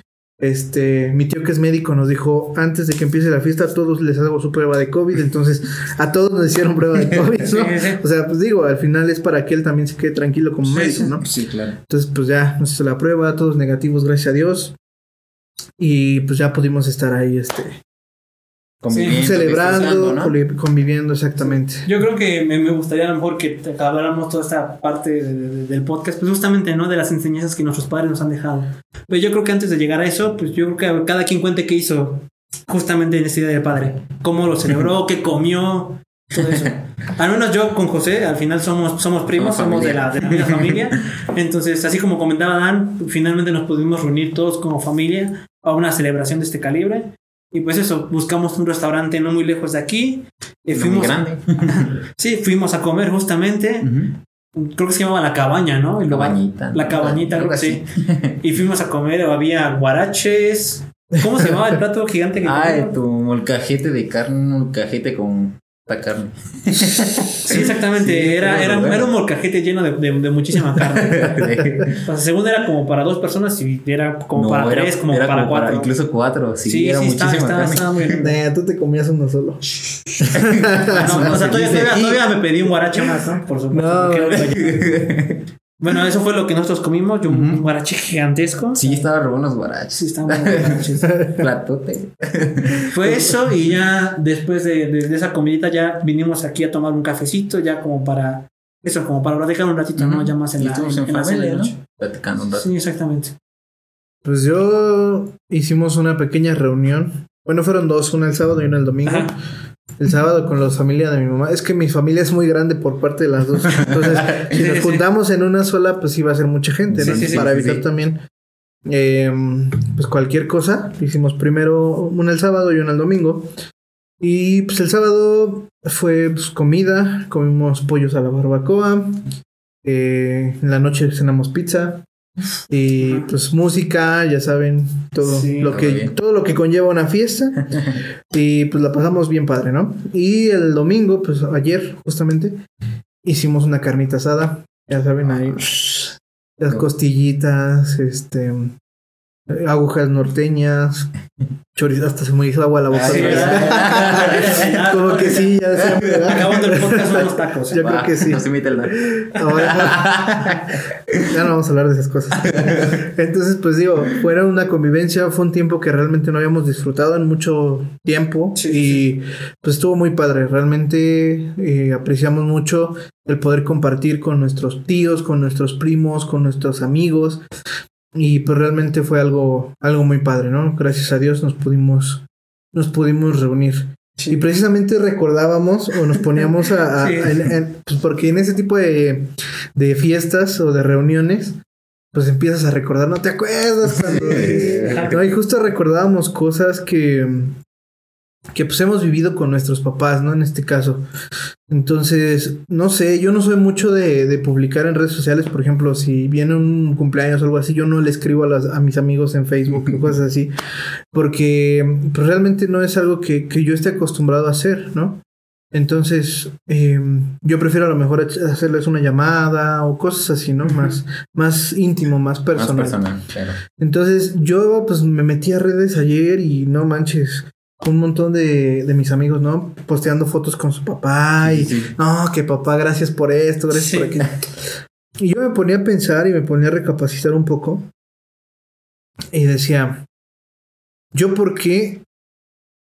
Este, mi tío que es médico nos dijo, antes de que empiece la fiesta, a todos les hago su prueba de COVID, entonces a todos nos hicieron prueba de COVID, ¿no? Sí, sí. O sea, pues digo, al final es para que él también se quede tranquilo como Sí, médico. ¿no? Sí, claro. Entonces, pues ya nos hizo la prueba, todos negativos, gracias a Dios. Y pues ya pudimos estar ahí, este, Conviviendo, celebrando, ¿no? convi- conviviendo exactamente. Yo creo que me, me gustaría a lo mejor que habláramos toda esta parte de- de- del podcast, pues justamente, ¿no? De las enseñanzas que nuestros padres nos han dejado. Pero yo creo que antes de llegar a eso, pues yo creo que cada quien cuente qué hizo justamente en este día del padre. Cómo lo celebró, qué comió, todo eso. Al menos yo con José, al final somos, somos primos, Somos somos de la, de la misma familia. Entonces, así como comentaba Dan, finalmente nos pudimos reunir todos como familia a una celebración de este calibre. Y pues eso, buscamos un restaurante no muy lejos de aquí. Eh, fuimos, grande. Sí, fuimos a comer justamente. Creo que se llamaba La Cabaña, ¿no? El. Cabañita. La Cabañita, creo que sí. Y fuimos a comer, había guaraches. ¿Cómo se llamaba el plato gigante que comimos? tu molcajete de carne, un molcajete con esta carne. Sí, exactamente. Sí, era, era, bueno. era un molcajete lleno de, de- de muchísima carne. O sea, según era como para dos personas y era como No, para era- tres, como era para cuatro. incluso cuatro. Sí, sí, era sí, estaba, muchísima estaba, carne. estaba muy bien. Nah, tú te comías uno solo. No, o sea, todavía me pedí un guarache más, ¿no? Por supuesto. No, Bueno, eso fue lo que nosotros comimos. Yo, Un guarache gigantesco. Sí, estaba re buenos guaraches. Sí, estaban guaraches. Platote. Fue eso y ya después de, de- de esa comidita ya vinimos aquí a tomar un cafecito ya como para eso, como para platicar un ratito, ¿no? Ya más en Y la, estuvimos en en la familia, ¿no? noche. Platicando un rato. Sí, exactamente. Pues yo hicimos una pequeña reunión. Bueno, fueron dos, una el sábado y una el domingo. Ajá. El sábado con la familia de mi mamá. Es que mi familia es muy grande por parte de las dos. Entonces, si nos juntamos en una sola, pues iba a ser mucha gente, ¿no? Sí, sí, sí, Para sí, evitar también eh, pues cualquier cosa. Hicimos primero una el sábado y una el domingo. Y pues el sábado fue pues, comida, comimos pollos a la barbacoa. eh, en la noche cenamos pizza. Y pues música, ya saben, todo Sí, lo todo que bien. todo lo que conlleva una fiesta. y pues la pasamos bien padre, ¿no? Y el domingo, pues ayer, justamente, hicimos una carnita asada, ya saben ahí, las costillitas, este, agujas norteñas, chorizo, hasta se me hizo agua la boca. ¿verdad? Como que sí, ya decía, ¿verdad? Acabando el podcast son los tacos. ¿eh? Yo creo que sí. No se imita el Ahora, ya no vamos a hablar de esas cosas. Entonces, pues digo, fuera una convivencia, fue un tiempo que realmente no habíamos disfrutado en mucho tiempo Sí, y pues estuvo muy padre. Realmente eh, apreciamos mucho el poder compartir con nuestros tíos, con nuestros primos, con nuestros amigos y pues realmente fue algo, algo muy padre, ¿no? Gracias a Dios nos pudimos, nos pudimos reunir. Y precisamente recordábamos o nos poníamos a... a- Sí. en- en- pues porque en ese tipo de, de fiestas o de reuniones, pues empiezas a recordar, ¿no te acuerdas? Cuando, No, y justo recordábamos cosas que, que pues hemos vivido con nuestros papás, ¿no? En este caso. Entonces, no sé, yo no soy mucho de, de publicar en redes sociales, por ejemplo, si viene un cumpleaños o algo así, yo no le escribo a, las, a mis amigos en Facebook o cosas así, porque pues, realmente no es algo que, que yo esté acostumbrado a hacer, ¿no? Entonces, eh, yo prefiero a lo mejor hacerles una llamada o cosas así, ¿no? Más, más íntimo, más Más personal. personal, claro. Entonces yo pues me metí a redes ayer y no manches, un montón de, de mis amigos, ¿no? Posteando fotos con su papá y Sí. no, que papá, gracias por esto, gracias Sí. por aquello. Y yo me ponía a pensar y me ponía a recapacitar un poco y decía, ¿yo por qué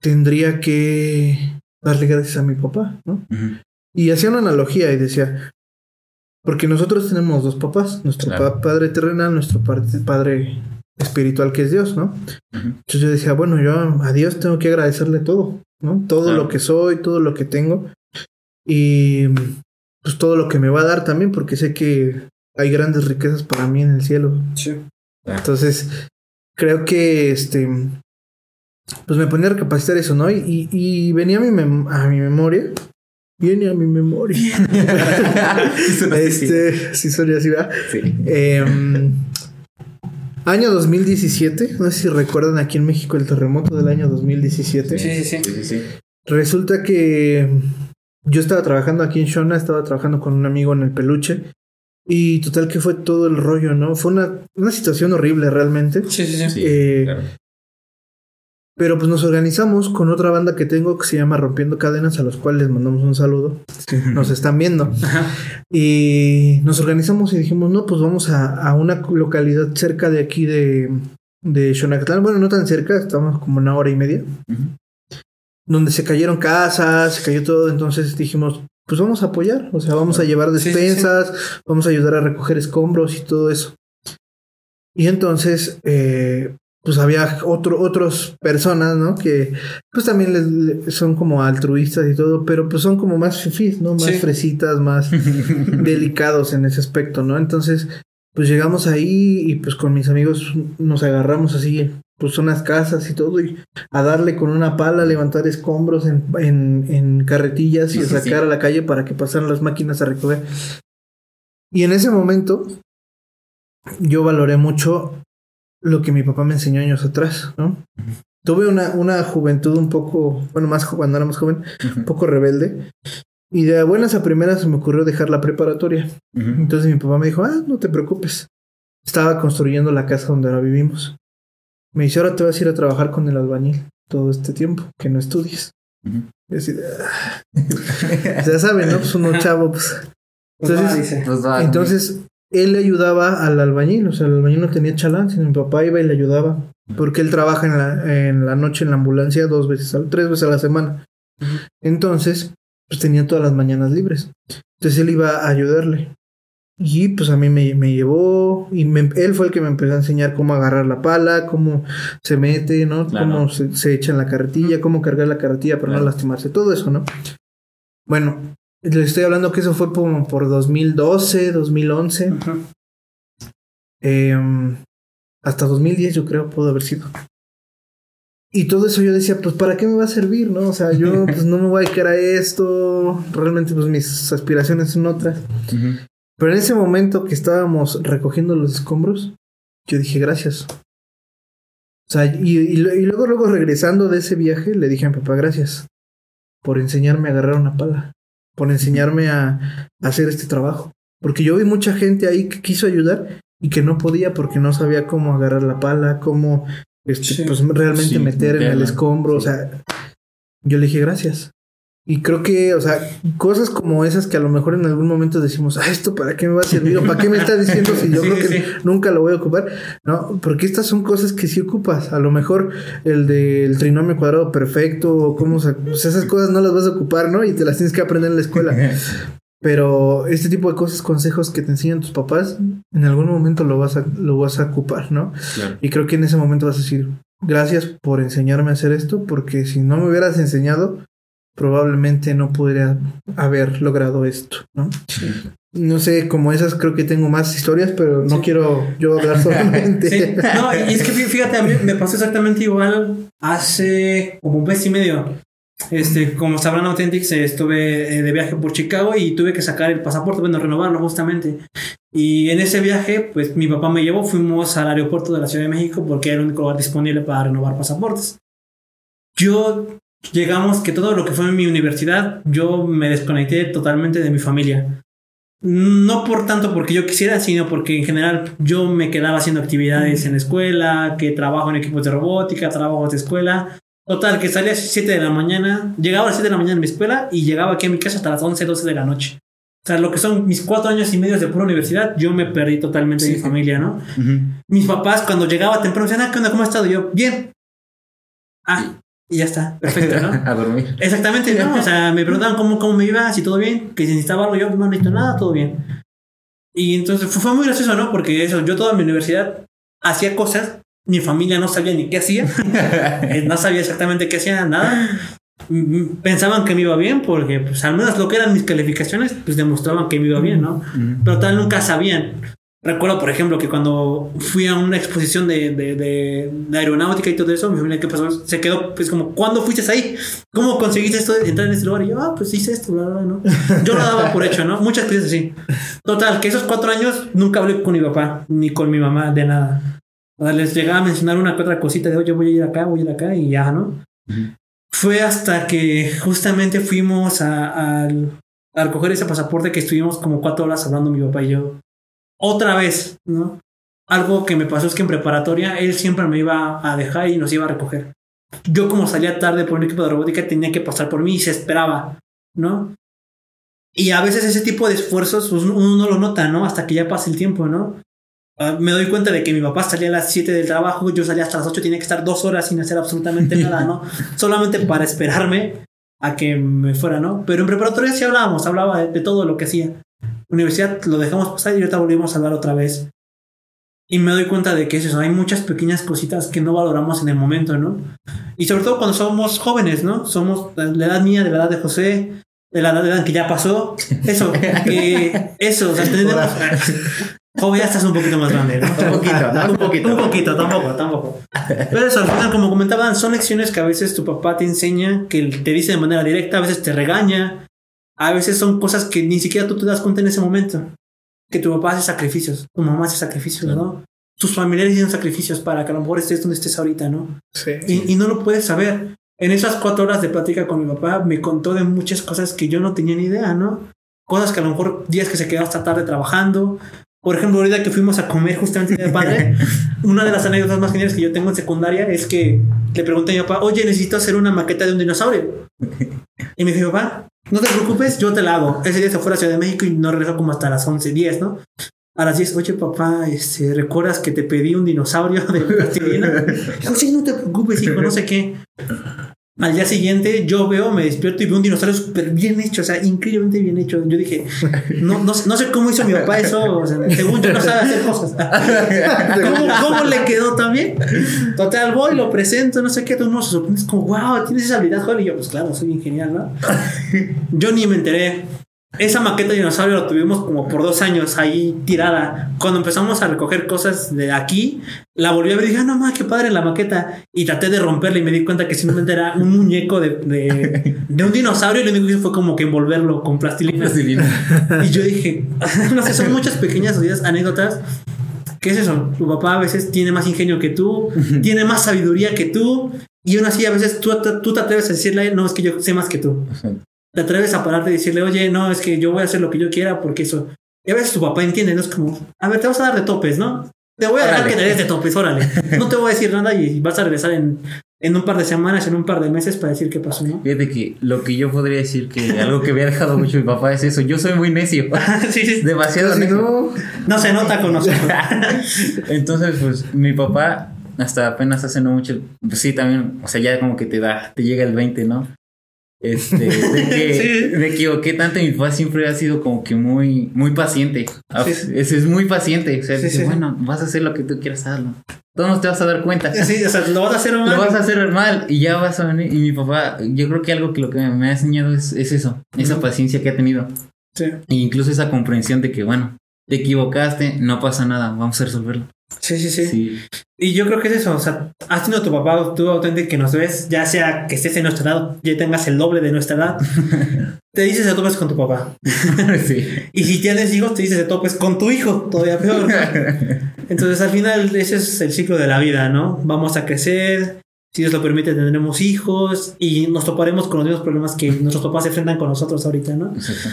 tendría que darle gracias a mi papá, ¿no? Y hacía una analogía y decía, porque nosotros tenemos dos papás, nuestro Claro. pa- padre terrenal, nuestro padre espiritual que es Dios, ¿no? Entonces yo decía, bueno, yo a Dios tengo que agradecerle todo, ¿no? Todo Claro. lo que soy, todo lo que tengo y pues todo lo que me va a dar también, porque sé que hay grandes riquezas para mí en el cielo. Sí. Entonces, creo que este pues me ponía a recapacitar eso, ¿no? Y, y- venía a mi, mem- a mi memoria. Viene a mi memoria. este, sí, soy así, ¿verdad? Sí. Em, año 2017. No sé si recuerdan aquí en México el terremoto del año 2017. Sí, sí, sí. Sí, sí, sí. Resulta que yo estaba trabajando aquí en Shona, estaba trabajando con un amigo en el peluche. Y total que fue todo el rollo, ¿no? Fue una, una situación horrible realmente. Sí, sí, sí. Sí, Eh, claro. Pero pues nos organizamos con otra banda que tengo que se llama Rompiendo Cadenas, a los cuales les mandamos un saludo. Nos están viendo. Y nos organizamos y dijimos, no, pues vamos a, a una localidad cerca de aquí de, de Xonacatlán. Bueno, no tan cerca, estamos como una hora y media. Ujú. Donde se cayeron casas, se cayó todo. Entonces dijimos, pues vamos a apoyar. O sea, vamos a llevar Sí, sí, sí. despensas, vamos a ayudar a recoger escombros y todo eso. Y entonces, eh, pues había otro, otras personas, ¿no? Que pues también les, son como altruistas y todo, pero pues son como más fifís, ¿no? Más Sí. fresitas, más delicados en ese aspecto, ¿no? Entonces, pues llegamos ahí y pues con mis amigos nos agarramos así, pues unas casas y todo, y a darle con una pala, a levantar escombros en, en, en carretillas y a sacar sí. a la calle para que pasaran las máquinas a recoger. Y en ese momento, yo valoré mucho lo que mi papá me enseñó años atrás, ¿no? Tuve una, una juventud un poco, bueno, más cuando era más joven, un poco rebelde. Y de buenas a primeras se me ocurrió dejar la preparatoria. Entonces mi papá me dijo, ah, no te preocupes. Estaba construyendo la casa donde ahora vivimos. Me dice, ahora te vas a ir a trabajar con el albañil todo este tiempo, que no estudies. Y así "Ah". ya saben, ¿no? Pues uno chavo, pues. Pues Entonces. Pues va, entonces, él le ayudaba al albañil, o sea, el albañil no tenía chalán, sino mi papá iba y le ayudaba. Porque él trabaja en la, en la noche en la ambulancia dos veces, tres veces a la semana. Entonces, pues tenía todas las mañanas libres. Entonces él iba a ayudarle. Y pues a mí me, me llevó y me- él fue el que me empezó a enseñar cómo agarrar la pala, cómo se mete, ¿no? Claro. Cómo se, se echa en la carretilla, cómo cargar la carretilla para Claro. no lastimarse, todo eso, ¿no? Bueno, les estoy hablando que eso fue como por 2012, 2011. Ujú. Em, hasta 2010 yo creo pudo haber sido. Y todo eso yo decía, pues ¿para qué me va a servir? ¿No? O sea, yo pues no me voy a dedicar a esto. Realmente pues mis aspiraciones son otras. Pero en ese momento que estábamos recogiendo los escombros, yo dije gracias. O sea, y, y y luego, luego regresando de ese viaje, le dije a mi papá gracias por enseñarme a agarrar una pala. Por enseñarme a, a hacer este trabajo. Porque yo vi mucha gente ahí que quiso ayudar y que no podía porque no sabía cómo agarrar la pala, cómo este, Sí. pues realmente Sí, meter en el escombro. O sea, yo le dije gracias. Y creo que, o sea, cosas como esas que a lo mejor en algún momento decimos, ah, esto para qué me va a servir o para qué me está diciendo si yo Sí, creo que sí. nunca lo voy a ocupar. No, porque estas son cosas que sí ocupas. A lo mejor el del trinomio cuadrado perfecto o cómo, pues esas cosas no las vas a ocupar, ¿no? Y te las tienes que aprender en la escuela. Pero este tipo de cosas, consejos que te enseñan tus papás, en algún momento lo vas a, lo vas a ocupar, ¿no? Claro. Y creo que en ese momento vas a decir, gracias por enseñarme a hacer esto, porque si no me hubieras enseñado, probablemente no podría haber logrado esto, ¿no? No sé, como esas creo que tengo más historias, pero no Sí. quiero yo hablar solamente. Sí, no, y es que fí- fíjate, a mí me pasó exactamente igual hace como un mes y medio. Este, como sabrán Authentics, eh, estuve eh, de viaje por Chicago y tuve que sacar el pasaporte, bueno, renovarlo justamente. Y en ese viaje, pues mi papá me llevó, fuimos al aeropuerto de la Ciudad de México porque era el único lugar disponible para renovar pasaportes. Yo llegamos que todo lo que fue en mi universidad, yo me desconecté totalmente de mi familia. No por tanto porque yo quisiera, sino porque en general yo me quedaba haciendo actividades en la escuela, que trabajo en equipos de robótica, trabajo de escuela. Total, que salía a las 7 de la mañana, llegaba a las 7 de la mañana en mi escuela y llegaba aquí a mi casa hasta las 11, 12 de la noche. O sea, lo que son mis cuatro años y medio de pura universidad, yo me perdí totalmente de mi familia, ¿no? Ujú. Mis papás cuando llegaba temprano decían, ah, ¿qué onda? ¿Cómo has estado? Y yo, bien. Ah, y ya está, perfecto, ¿no? A dormir. Exactamente, ¿no? O sea, me preguntaban cómo, cómo me iba, si todo bien, que si necesitaba algo, yo no necesito nada, todo bien. Y entonces fue, muy gracioso, ¿no? Porque eso, yo toda mi universidad hacía cosas, mi familia no sabía ni qué hacía, eh, no sabía exactamente qué hacía, nada. Mm, mm, Pensaban que me iba bien porque, pues, al menos lo que eran mis calificaciones, pues demostraban que me iba bien, ¿no? Pero tal nunca sabían. Recuerdo, por ejemplo, que cuando fui a una exposición de, de, de- de aeronáutica y todo eso, mi familia, ¿qué pasó? Se quedó, pues, como, ¿cuándo fuiste ahí? ¿Cómo conseguiste esto de entrar en este lugar? Y yo, ah, pues hice esto, bla, bla, ¿no? Yo lo daba por hecho, ¿no? Muchas cosas así. Total, que esos cuatro años nunca hablé con mi papá ni con mi mamá de nada. O sea, les llegaba a mencionar una que otra cosita de, oye, voy a ir acá, voy a ir acá y ya, ¿no? Fue hasta que justamente fuimos a, al- a recoger ese pasaporte que estuvimos como cuatro horas hablando mi papá y yo. Otra vez, ¿no? Algo que me pasó es que en preparatoria él siempre me iba a dejar y nos iba a recoger. Yo como salía tarde por un equipo de robótica tenía que pasar por mí y se esperaba, ¿no? Y a veces ese tipo de esfuerzos pues, uno no lo nota, ¿no? Hasta que ya pasa el tiempo, ¿no? Ah, me doy cuenta de que mi papá salía a las 7 del trabajo, yo salía hasta las 8, tenía que estar dos horas sin hacer absolutamente nada, ¿no? Solamente para esperarme a que me fuera, ¿no? Pero en preparatoria sí hablábamos, hablaba de, de todo lo que hacía. Universidad lo dejamos pasar y ahorita volvimos a hablar otra vez. Y me doy cuenta de que es eso, hay muchas pequeñas cositas que no valoramos en el momento, ¿no? Y sobre todo cuando somos jóvenes, ¿no? Somos la edad mía, de la edad de José, de la edad de que ya pasó. Eso, que eso, o sea, tenemos... Joven, ya estás un poquito más grande, ¿no? Un poquito, ¿no? Un poquito. Un poquito, tampoco, tampoco. Pero eso, al final, como comentaban, son lecciones que a veces tu papá te enseña, que te dice de manera directa, a veces te regaña, a veces son cosas que ni siquiera tú te das cuenta en ese momento. Que tu papá hace sacrificios, tu mamá hace sacrificios, ¿no? Tus familiares hicieron sacrificios para que a lo mejor estés donde estés ahorita, ¿no? Sí. Y, y no lo puedes saber. En esas cuatro horas de plática con mi papá me contó de muchas cosas que yo no tenía ni idea, ¿no? Cosas que a lo mejor días que se quedó hasta tarde trabajando. Por ejemplo, ahorita que fuimos a comer justamente de padre, una de las anécdotas más geniales que yo tengo en secundaria es que le pregunté a mi papá, oye, necesito hacer una maqueta de un dinosaurio. Y me dijo, papá, no te preocupes, yo te la hago. Ese día se fue a la Ciudad de México y no regresó como hasta las 11, 10, ¿no? A las 10, oye papá, este, ¿recuerdas que te pedí un dinosaurio de plastilina? Dijo, sí, no te preocupes, hijo, no sé qué. Al día siguiente yo veo, me despierto y veo un dinosaurio súper bien hecho, o sea, increíblemente bien hecho. Yo dije, no, no, sé- no sé cómo hizo mi papá eso, o sea, según yo no sabe hacer cosas. ¿Cómo, cómo le quedó también? Total, voy, lo presento, no sé qué, tú no se sorprendes como, wow, tienes esa habilidad, joder. Y yo, pues claro, soy bien genial, ¿no? Yo ni me enteré. Esa maqueta de dinosaurio la tuvimos como por dos años ahí tirada. Cuando empezamos a recoger cosas de aquí, la volví a ver y dije, ah, no, ma, qué padre la maqueta. Y traté de romperla y me di cuenta que simplemente era un muñeco de, de, de un dinosaurio y lo único que hice fue como que envolverlo con plastilina. Plastilina. Y yo dije, no sé, son muchas pequeñas anécdotas. ¿Qué es eso? Tu papá a veces tiene más ingenio que tú, tiene más sabiduría que tú, y aún así a veces tú, tú te atreves a decirle no, es que yo sé más que tú. Te atreves a pararte y decirle, oye, no, es que yo voy a hacer lo que yo quiera porque eso. Y a veces tu papá entiende, ¿no? Es como, a ver, te vas a dar de topes, ¿no? Te voy a dejar Órale. que te des de topes, órale. No te voy a decir nada y vas a regresar en, en un par de semanas, en un par de meses para decir qué pasó, ¿no? Fíjate que lo que yo podría decir que algo que me ha dejado mucho mi papá es eso. Yo soy muy necio. sí, sí. Demasiado Si necio. no, No se nota con nosotros. Entonces, pues, mi papá, hasta apenas hace no mucho, pues sí, también, o sea, ya como que te da, te llega el 20, ¿no? Este, de que Sí. me equivoqué tanto, y mi papá siempre ha sido como que muy, muy paciente. Ah, Sí. Es muy paciente. O sea, Sí, dice, bueno, vas a hacer lo que tú quieras hazlo. Todos no te vas a dar cuenta. Sí, o sea, lo vas a hacer mal. Lo vas a hacer mal y ya vas a venir. Y mi papá, yo creo que algo que lo que me ha enseñado es, es eso, esa paciencia que ha tenido. Sí, E incluso esa comprensión de que, bueno, te equivocaste, no pasa nada, vamos a resolverlo. Sí, sí. sí. Sí. Y yo creo que es eso, o sea, has tenido tu papá, tú auténtico que nos ves, ya sea que estés en nuestra edad, ya tengas el doble de nuestra edad, te dices de topes con tu papá. sí. Y si tienes hijos, te dices de topes con tu hijo, todavía peor. Entonces al final ese es el ciclo de la vida, ¿no? Vamos a crecer, si Dios lo permite tendremos hijos y nos toparemos con los mismos problemas que nuestros papás se enfrentan con nosotros ahorita, ¿no? Exacto.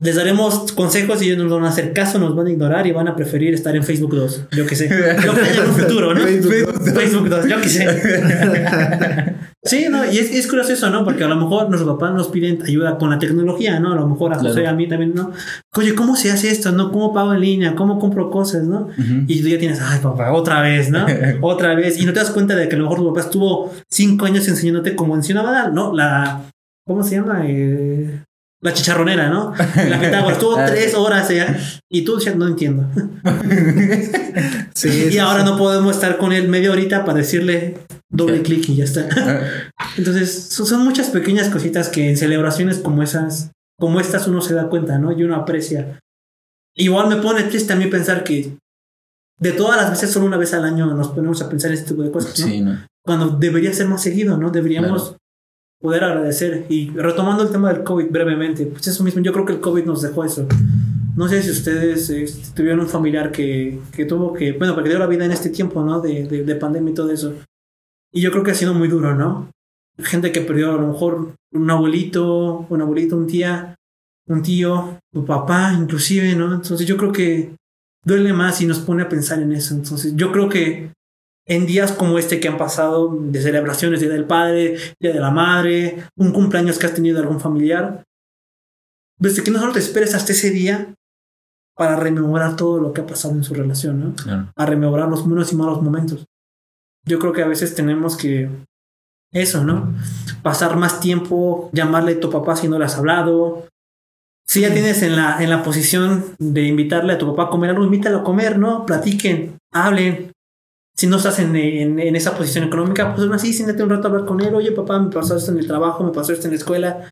Les daremos consejos y ellos nos van a hacer caso, nos van a ignorar y van a preferir estar en Facebook 2. Yo qué sé. Yo que haya en un futuro, ¿no? Facebook Facebook 2, yo qué sé. Sí, no, y es, es curioso eso, ¿no? Porque a lo mejor nuestros papás nos piden ayuda con la tecnología, ¿no? A lo mejor a José y a mí también, ¿no? Oye, ¿cómo se hace esto, no? ¿Cómo pago en línea? ¿Cómo compro cosas, no? Y tú ya tienes, ay, papá, otra vez, ¿no? otra vez. Y no te das cuenta de que a lo mejor tu papá estuvo cinco años enseñándote cómo enseñaba, ¿no? La, ¿cómo se llama? Eh, la chicharronera, ¿no? La Pitágoras. Estuvo Ah, tres horas allá y tú decías, no entiendo. sí, y sí, ahora sí. no podemos estar con él media horita para decirle doble clic y ya está. Entonces, son, son muchas pequeñas cositas que en celebraciones como esas, como estas, uno se da cuenta, ¿no? Y uno aprecia. Igual me pone triste a mí pensar que de todas las veces, solo una vez al año nos ponemos a pensar este tipo de cosas, ¿no? Sí, no. Cuando debería ser más seguido, ¿no? Deberíamos poder agradecer. Y retomando el tema del COVID brevemente, pues eso mismo, yo creo que el COVID nos dejó eso. No sé si ustedes eh, tuvieron un familiar que, que tuvo que, bueno, que dio la vida en este tiempo, ¿no? De, de, de pandemia y todo eso. Y yo creo que ha sido muy duro, ¿no? Gente que perdió a lo mejor un abuelito, un abuelito, un tía, un tío, tu papá, inclusive, ¿no? Entonces yo creo que duele más y nos pone a pensar en eso. Entonces yo creo que en días como este que han pasado, de celebraciones, Día del Padre, Día de la Madre, un cumpleaños que has tenido de algún familiar, desde que no solo te esperes hasta ese día para rememorar todo lo que ha pasado en su relación, ¿no? Claro. a rememorar los buenos y malos momentos. Yo creo que a veces tenemos que eso, ¿no? Pasar más tiempo, llamarle a tu papá si no le has hablado. Si ya tienes en la, en la posición de invitarle a tu papá a comer algo, invítalo a comer, ¿no? Platiquen, hablen. Si no estás en, en, en esa posición económica, pues aún así, siéntate un rato a hablar con él. Oye, papá, me pasó esto en el trabajo, me pasó esto en la escuela.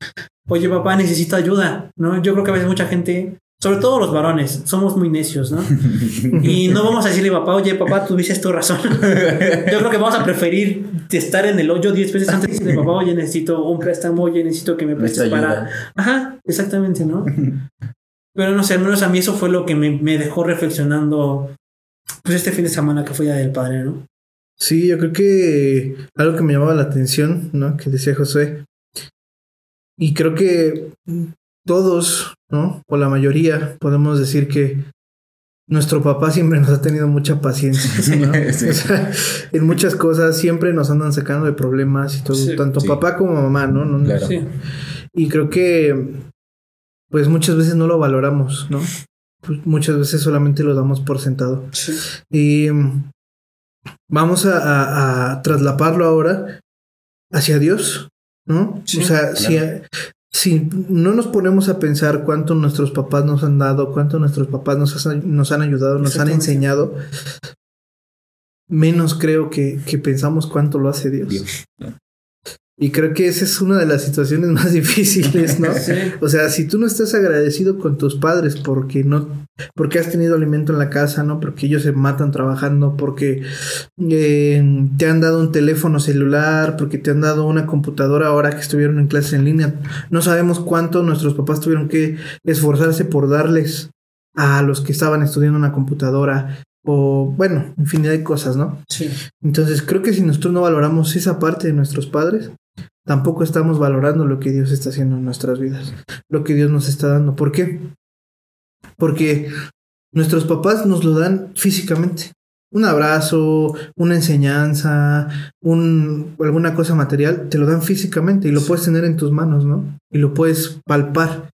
Oye, papá, necesito ayuda, ¿no? Yo creo que a veces mucha gente, sobre todo los varones, somos muy necios, ¿no? Y no vamos a decirle, papá, oye, papá, tuviste tu razón. Yo creo que vamos a preferir estar en el hoyo 10 veces antes de decirle, papá, oye, necesito un préstamo, oye, necesito que me prestes para. Ajá, exactamente, ¿no? Pero no sé, al menos a mí eso fue lo que me, me dejó reflexionando, pues este fin de semana que fue Día del Padre, ¿no? Sí, yo creo que algo que me llamaba la atención, ¿no? Que decía José. Y creo que todos, ¿no? O la mayoría, podemos decir que nuestro papá siempre nos ha tenido mucha paciencia, ¿no? Sí. O sea, en muchas cosas siempre nos andan sacando de problemas y todo, Sí, tanto sí. papá como mamá, ¿no? No- Claro. Sí, Y creo que, pues muchas veces no lo valoramos, ¿no? Pues, muchas veces solamente lo damos por sentado. sí, Y mm, vamos a, a- a traslaparlo ahora hacia Dios, ¿no? Sí, o sea, si, si no nos ponemos a pensar cuánto nuestros papás nos han dado, cuánto nuestros papás nos, has- nos han ayudado, nos han enseñado, menos creo que, que pensamos cuánto lo hace Dios. Dios. Y creo que esa es una de las situaciones más difíciles, ¿no? sí, O sea, si tú no estás agradecido con tus padres porque no, porque has tenido alimento en la casa, ¿no? Porque ellos se matan trabajando, porque eh, te han dado un teléfono celular, porque te han dado una computadora ahora que estuvieron en clases en línea. No sabemos cuánto nuestros papás tuvieron que esforzarse por darles a los que estaban estudiando una computadora o, bueno, infinidad de cosas, ¿no? sí. Entonces creo que si nosotros no valoramos esa parte de nuestros padres, tampoco estamos valorando lo que Dios está haciendo en nuestras vidas, lo que Dios nos está dando. ¿Por qué? Porque nuestros papás nos lo dan físicamente. Un abrazo, una enseñanza, un, alguna cosa material, te lo dan físicamente y lo puedes tener en tus manos, ¿no? Y lo puedes palpar.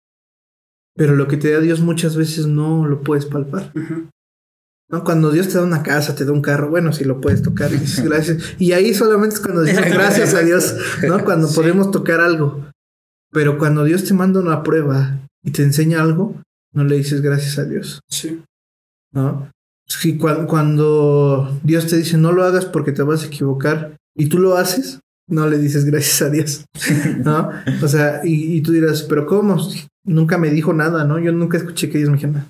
Pero lo que te da Dios muchas veces no lo puedes palpar. ¿No? Cuando Dios te da una casa, te da un carro, bueno, si lo puedes tocar y dices gracias. Y ahí solamente es cuando dices gracias a Dios, ¿no? Cuando podemos tocar algo. Pero cuando Dios te manda una prueba y te enseña algo, no le dices gracias a Dios. Sí. ¿No? Si cuando Dios te dice no lo hagas porque te vas a equivocar y tú lo haces, no le dices gracias a Dios. ¿No? O sea, y, y tú dirás, pero ¿cómo? Nunca me dijo nada, ¿no? Yo nunca escuché que Dios me dijera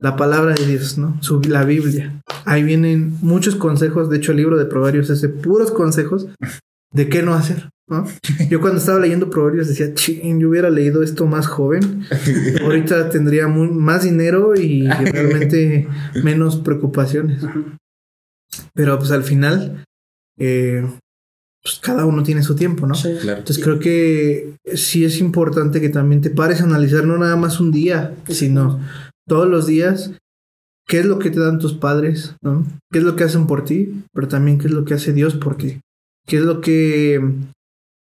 la palabra de Dios, ¿no? Su, la Biblia. Ahí vienen muchos consejos. De hecho, el libro de Proverbios es de puros consejos de qué no hacer. ¿no? Yo cuando estaba leyendo Proverbios decía, ching, yo hubiera leído esto más joven. Ahorita tendría muy, más dinero y realmente menos preocupaciones. Pero pues al final, eh, pues cada uno tiene su tiempo, ¿no? Sí. Claro. Entonces creo que sí es importante que también te pares a analizar no nada más un día, sino todos los días qué es lo que te dan tus padres, ¿no? ¿Qué es lo que hacen por ti? Pero también qué es lo que hace Dios por ti. ¿Qué es lo que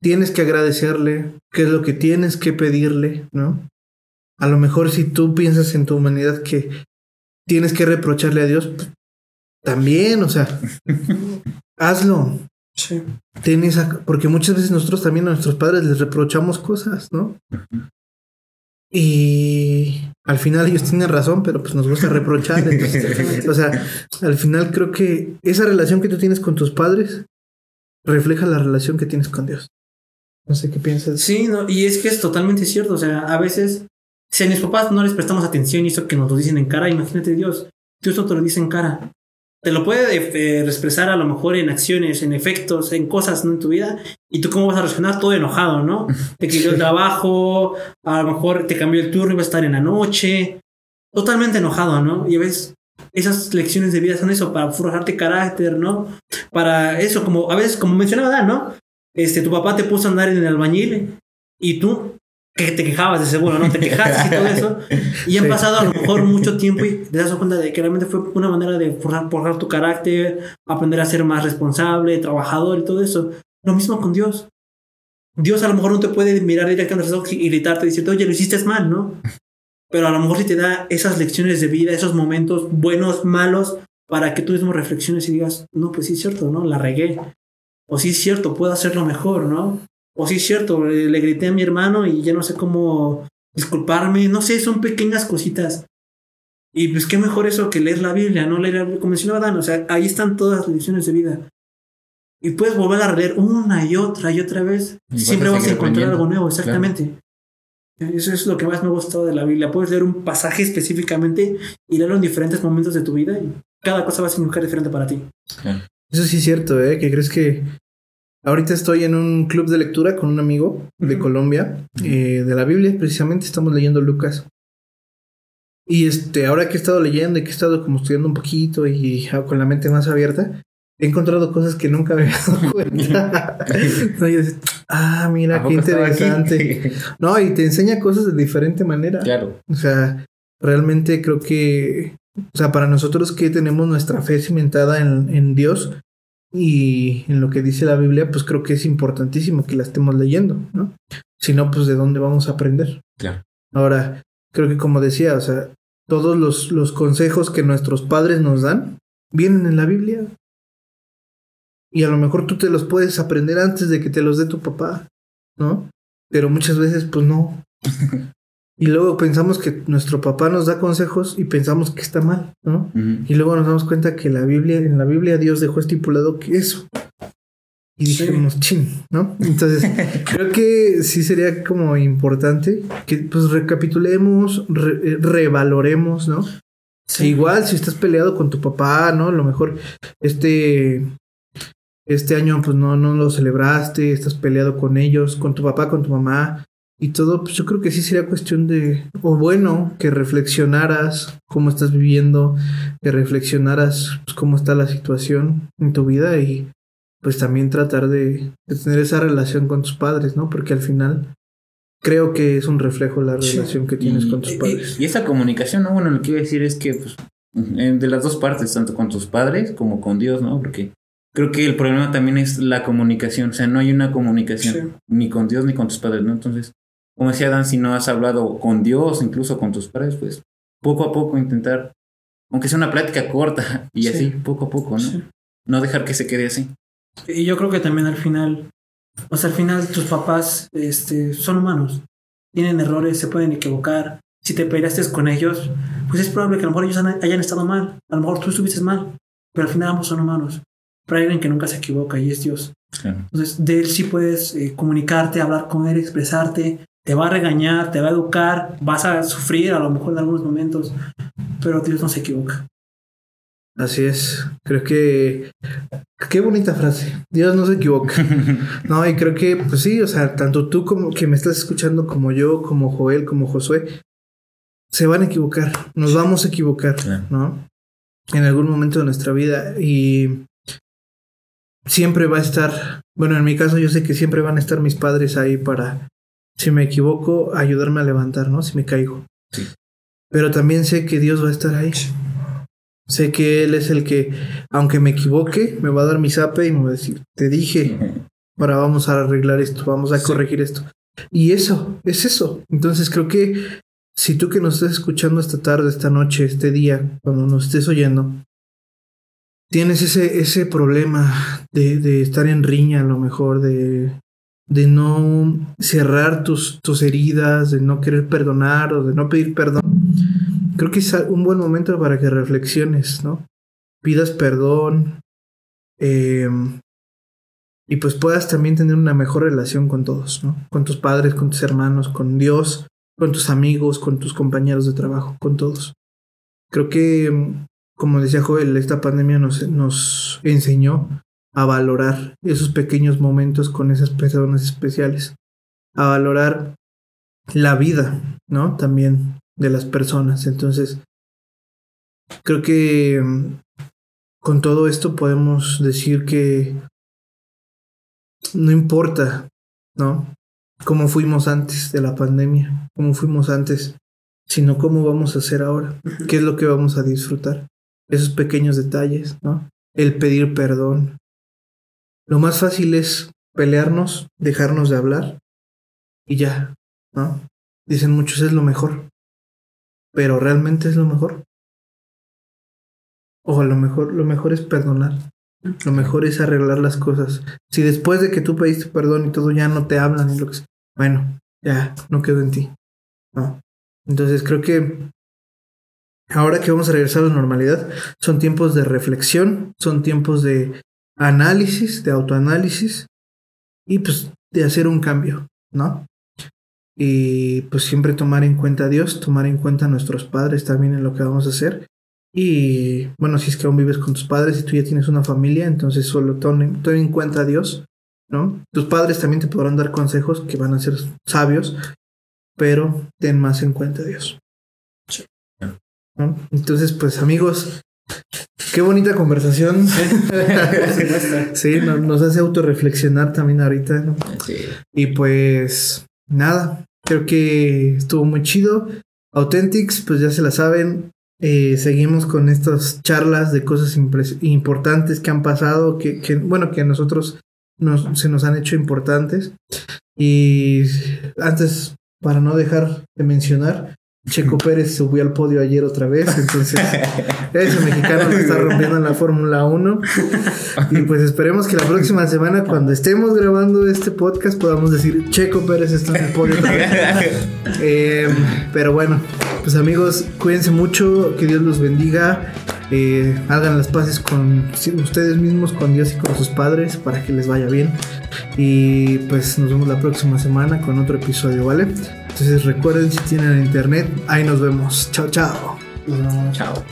tienes que agradecerle? ¿Qué es lo que tienes que pedirle, ¿no? A lo mejor si tú piensas en tu humanidad que tienes que reprocharle a Dios, pues, también, o sea, hazlo. Sí. Porque muchas veces nosotros también a nuestros padres les reprochamos cosas, ¿no? Y al final ellos tienen razón, pero pues nos gusta reprochar. Entonces, o sea, al final creo que esa relación que tú tienes con tus padres refleja la relación que tienes con Dios. No sé qué piensas. Sí, no, y es que es totalmente cierto. O sea, a veces, si a mis papás no les prestamos atención y eso que nos lo dicen en cara, imagínate Dios. Dios no te lo dice en cara. Te lo puede eh, expresar a lo mejor en acciones, en efectos, en cosas ¿no? en tu vida. Y tú cómo vas a reaccionar todo enojado, ¿no? Te quitó el trabajo, a lo mejor te cambió el turno y vas a estar en la noche. Totalmente enojado, ¿no? Y a veces esas lecciones de vida son eso, para forjarte carácter, ¿no? Para eso, como a veces, como mencionaba Dan, ¿no? Este, tu papá te puso a andar en el albañil y tú que te quejabas de seguro, ¿no? Te quejaste y todo eso. Y han Sí. pasado a lo mejor mucho tiempo y te das cuenta de que realmente fue una manera de forjar, forjar tu carácter, aprender a ser más responsable, trabajador y todo eso. Lo mismo con Dios. Dios a lo mejor no te puede mirar directamente a los ojos y gritarte y decirte, oye, lo hiciste mal, ¿no? Pero a lo mejor sí te da esas lecciones de vida, esos momentos buenos, malos, para que tú mismo reflexiones y digas, no, pues sí es cierto, ¿no? La regué. O sí es cierto, puedo hacerlo mejor, ¿no? O sí es cierto, le, le grité a mi hermano y ya no sé cómo disculparme. No sé, son pequeñas cositas. Y pues qué mejor eso que leer la Biblia, ¿no? Leer la Biblia, como mencionaba Dan, o sea, ahí están todas las lecciones de vida. Y puedes volver a leer una y otra y otra vez. Y vas Siempre a vas a encontrar algo nuevo, exactamente. Eso es lo que más me ha gustado de la Biblia. Puedes leer un pasaje específicamente y leerlo en diferentes momentos de tu vida y cada cosa va a significar diferente para ti. Claro. Eso sí es cierto, ¿eh? Que crees que ahorita estoy en un club de lectura con un amigo de. Colombia, eh, de la Biblia, precisamente estamos leyendo Lucas. Y este, ahora que he estado leyendo y que he estado como estudiando un poquito y ah, con la mente más abierta, he encontrado cosas que nunca me había dado cuenta. no, yo decía, ah, ¿A mira, qué interesante. No, y te enseña cosas de diferente manera. claro. O sea, realmente creo que, o sea, para nosotros que tenemos nuestra fe cimentada en, en Dios y en lo que dice la Biblia, pues creo que es importantísimo que la estemos leyendo, ¿no? Si no, pues de dónde vamos a aprender. Claro. Ahora, creo que como decía, o sea, todos los, los consejos que nuestros padres nos dan vienen en la Biblia. Y a lo mejor tú te los puedes aprender antes de que te los dé tu papá, ¿no? Pero muchas veces, pues no. y luego pensamos que nuestro papá nos da consejos y pensamos que está mal, ¿no? Y luego nos damos cuenta que la Biblia, en la Biblia Dios dejó estipulado que eso. Y Sí. dijimos, chin, ¿no? Entonces, creo que sí sería como importante que pues recapitulemos, re- eh, revaloremos, ¿no? Igual si estás peleado con tu papá, ¿no? A lo mejor este este año pues no no lo celebraste, estás peleado con ellos, con tu papá, con tu mamá y todo, pues yo creo que sí sería cuestión de o bueno, que reflexionaras cómo estás viviendo, que reflexionaras pues, cómo está la situación en tu vida y pues también tratar de, de tener esa relación con tus padres, ¿no? Porque al final creo que es un reflejo la Sí. relación que tienes Y- con tus padres. Y, esa comunicación, ¿no? Bueno, lo que iba a decir es que, pues, de las dos partes, tanto con tus padres como con Dios, ¿no? Porque creo que el problema también es la comunicación, o sea, no hay una comunicación Sí. ni con Dios ni con tus padres, ¿no? Entonces, como decía Dan, si no has hablado con Dios, incluso con tus padres, pues, poco a poco intentar, aunque sea una plática corta y Sí. así, poco a poco, ¿no? Sí. No dejar que se quede así. Y yo creo que también al final, o sea, al final tus papás este, son humanos, tienen errores, se pueden equivocar. Si te peleaste con ellos, pues es probable que a lo mejor ellos hayan estado mal, a lo mejor tú estuviste mal, pero al final ambos son humanos. Pero hay alguien que nunca se equivoca y es Dios. Claro. Entonces, de él sí puedes eh, comunicarte, hablar con él, expresarte, te va a regañar, te va a educar, vas a sufrir a lo mejor en algunos momentos, pero Dios no se equivoca. Así es. Creo que. Qué bonita frase. Dios no se equivoca. No, y creo que, pues sí, o sea, tanto tú como que me estás escuchando, como yo, como Joel, como Josué, se van a equivocar. Nos vamos a equivocar. ¿no? En algún momento de nuestra vida. Y siempre va a estar. Bueno, en mi caso, yo sé que siempre van a estar mis padres ahí para, si me equivoco, ayudarme a levantar, ¿no? Si me caigo. Sí. Pero también sé que Dios va a estar ahí. Sé que Él es el que, aunque me equivoque, me va a dar mi zape y me va a decir, te dije, ahora vamos a arreglar esto, vamos a Sí. corregir esto. Y eso, es eso. Entonces creo que si tú que nos estás escuchando esta tarde, esta noche, este día, cuando nos estés oyendo, tienes ese, ese problema de, de estar en riña a lo mejor, de, de no cerrar tus, tus heridas, de no querer perdonar o de no pedir perdón, creo que es un buen momento para que reflexiones, ¿no? Pidas perdón eh, y pues puedas también tener una mejor relación con todos, ¿no? Con tus padres, con tus hermanos, con Dios, con tus amigos, con tus compañeros de trabajo, con todos. Creo que, mm, como decía Joel, esta pandemia nos, nos enseñó a valorar esos pequeños momentos con esas personas especiales, a valorar la vida, ¿no? También de las personas. Entonces, creo que mm, con todo esto podemos decir que no importa, ¿no? Cómo fuimos antes de la pandemia, cómo fuimos antes, sino cómo vamos a hacer ahora, qué es lo que vamos a disfrutar, esos pequeños detalles, ¿no? El pedir perdón. Lo más fácil es pelearnos, dejarnos de hablar y ya, ¿no? Dicen muchos es lo mejor, pero realmente es lo mejor. O a lo mejor, lo mejor es perdonar. Lo mejor es arreglar las cosas. Si después de que tú pediste perdón y todo ya no te hablan y lo que bueno, ya no quedó en ti. ¿no? Entonces creo que ahora que vamos a regresar a la normalidad, son tiempos de reflexión, son tiempos de análisis, de autoanálisis y pues de hacer un cambio, ¿no? Y pues siempre tomar en cuenta a Dios, tomar en cuenta a nuestros padres también en lo que vamos a hacer. Y bueno, si es que aún vives con tus padres y tú ya tienes una familia, entonces solo ton, ten en cuenta a Dios, ¿no? Tus padres también te podrán dar consejos que van a ser sabios, pero ten más en cuenta a Dios. ¿no? Entonces, pues amigos, qué bonita conversación. sí, no- nos hace autorreflexionar también ahorita, ¿no? Sí. Y pues nada, creo que estuvo muy chido. Authentics, pues ya se la saben. eh, seguimos con estas charlas de cosas importantes que han pasado, que, que, bueno, que a nosotros nos, se nos han hecho importantes. Y antes, para no dejar de mencionar, Checo Pérez subió al podio ayer otra vez, entonces ese mexicano lo está rompiendo en la Fórmula 1. Y pues esperemos que la próxima semana, cuando estemos grabando este podcast, podamos decir Checo Pérez está en el podio otra vez. Eh, pero bueno, pues amigos, cuídense mucho, que Dios los bendiga. eh, hagan las paces con ustedes mismos, con Dios y con sus padres, para que les vaya bien. Y pues nos vemos la próxima semana con otro episodio, ¿vale? Entonces recuerden si tienen internet, ahí nos vemos. Chao, chao. Chao.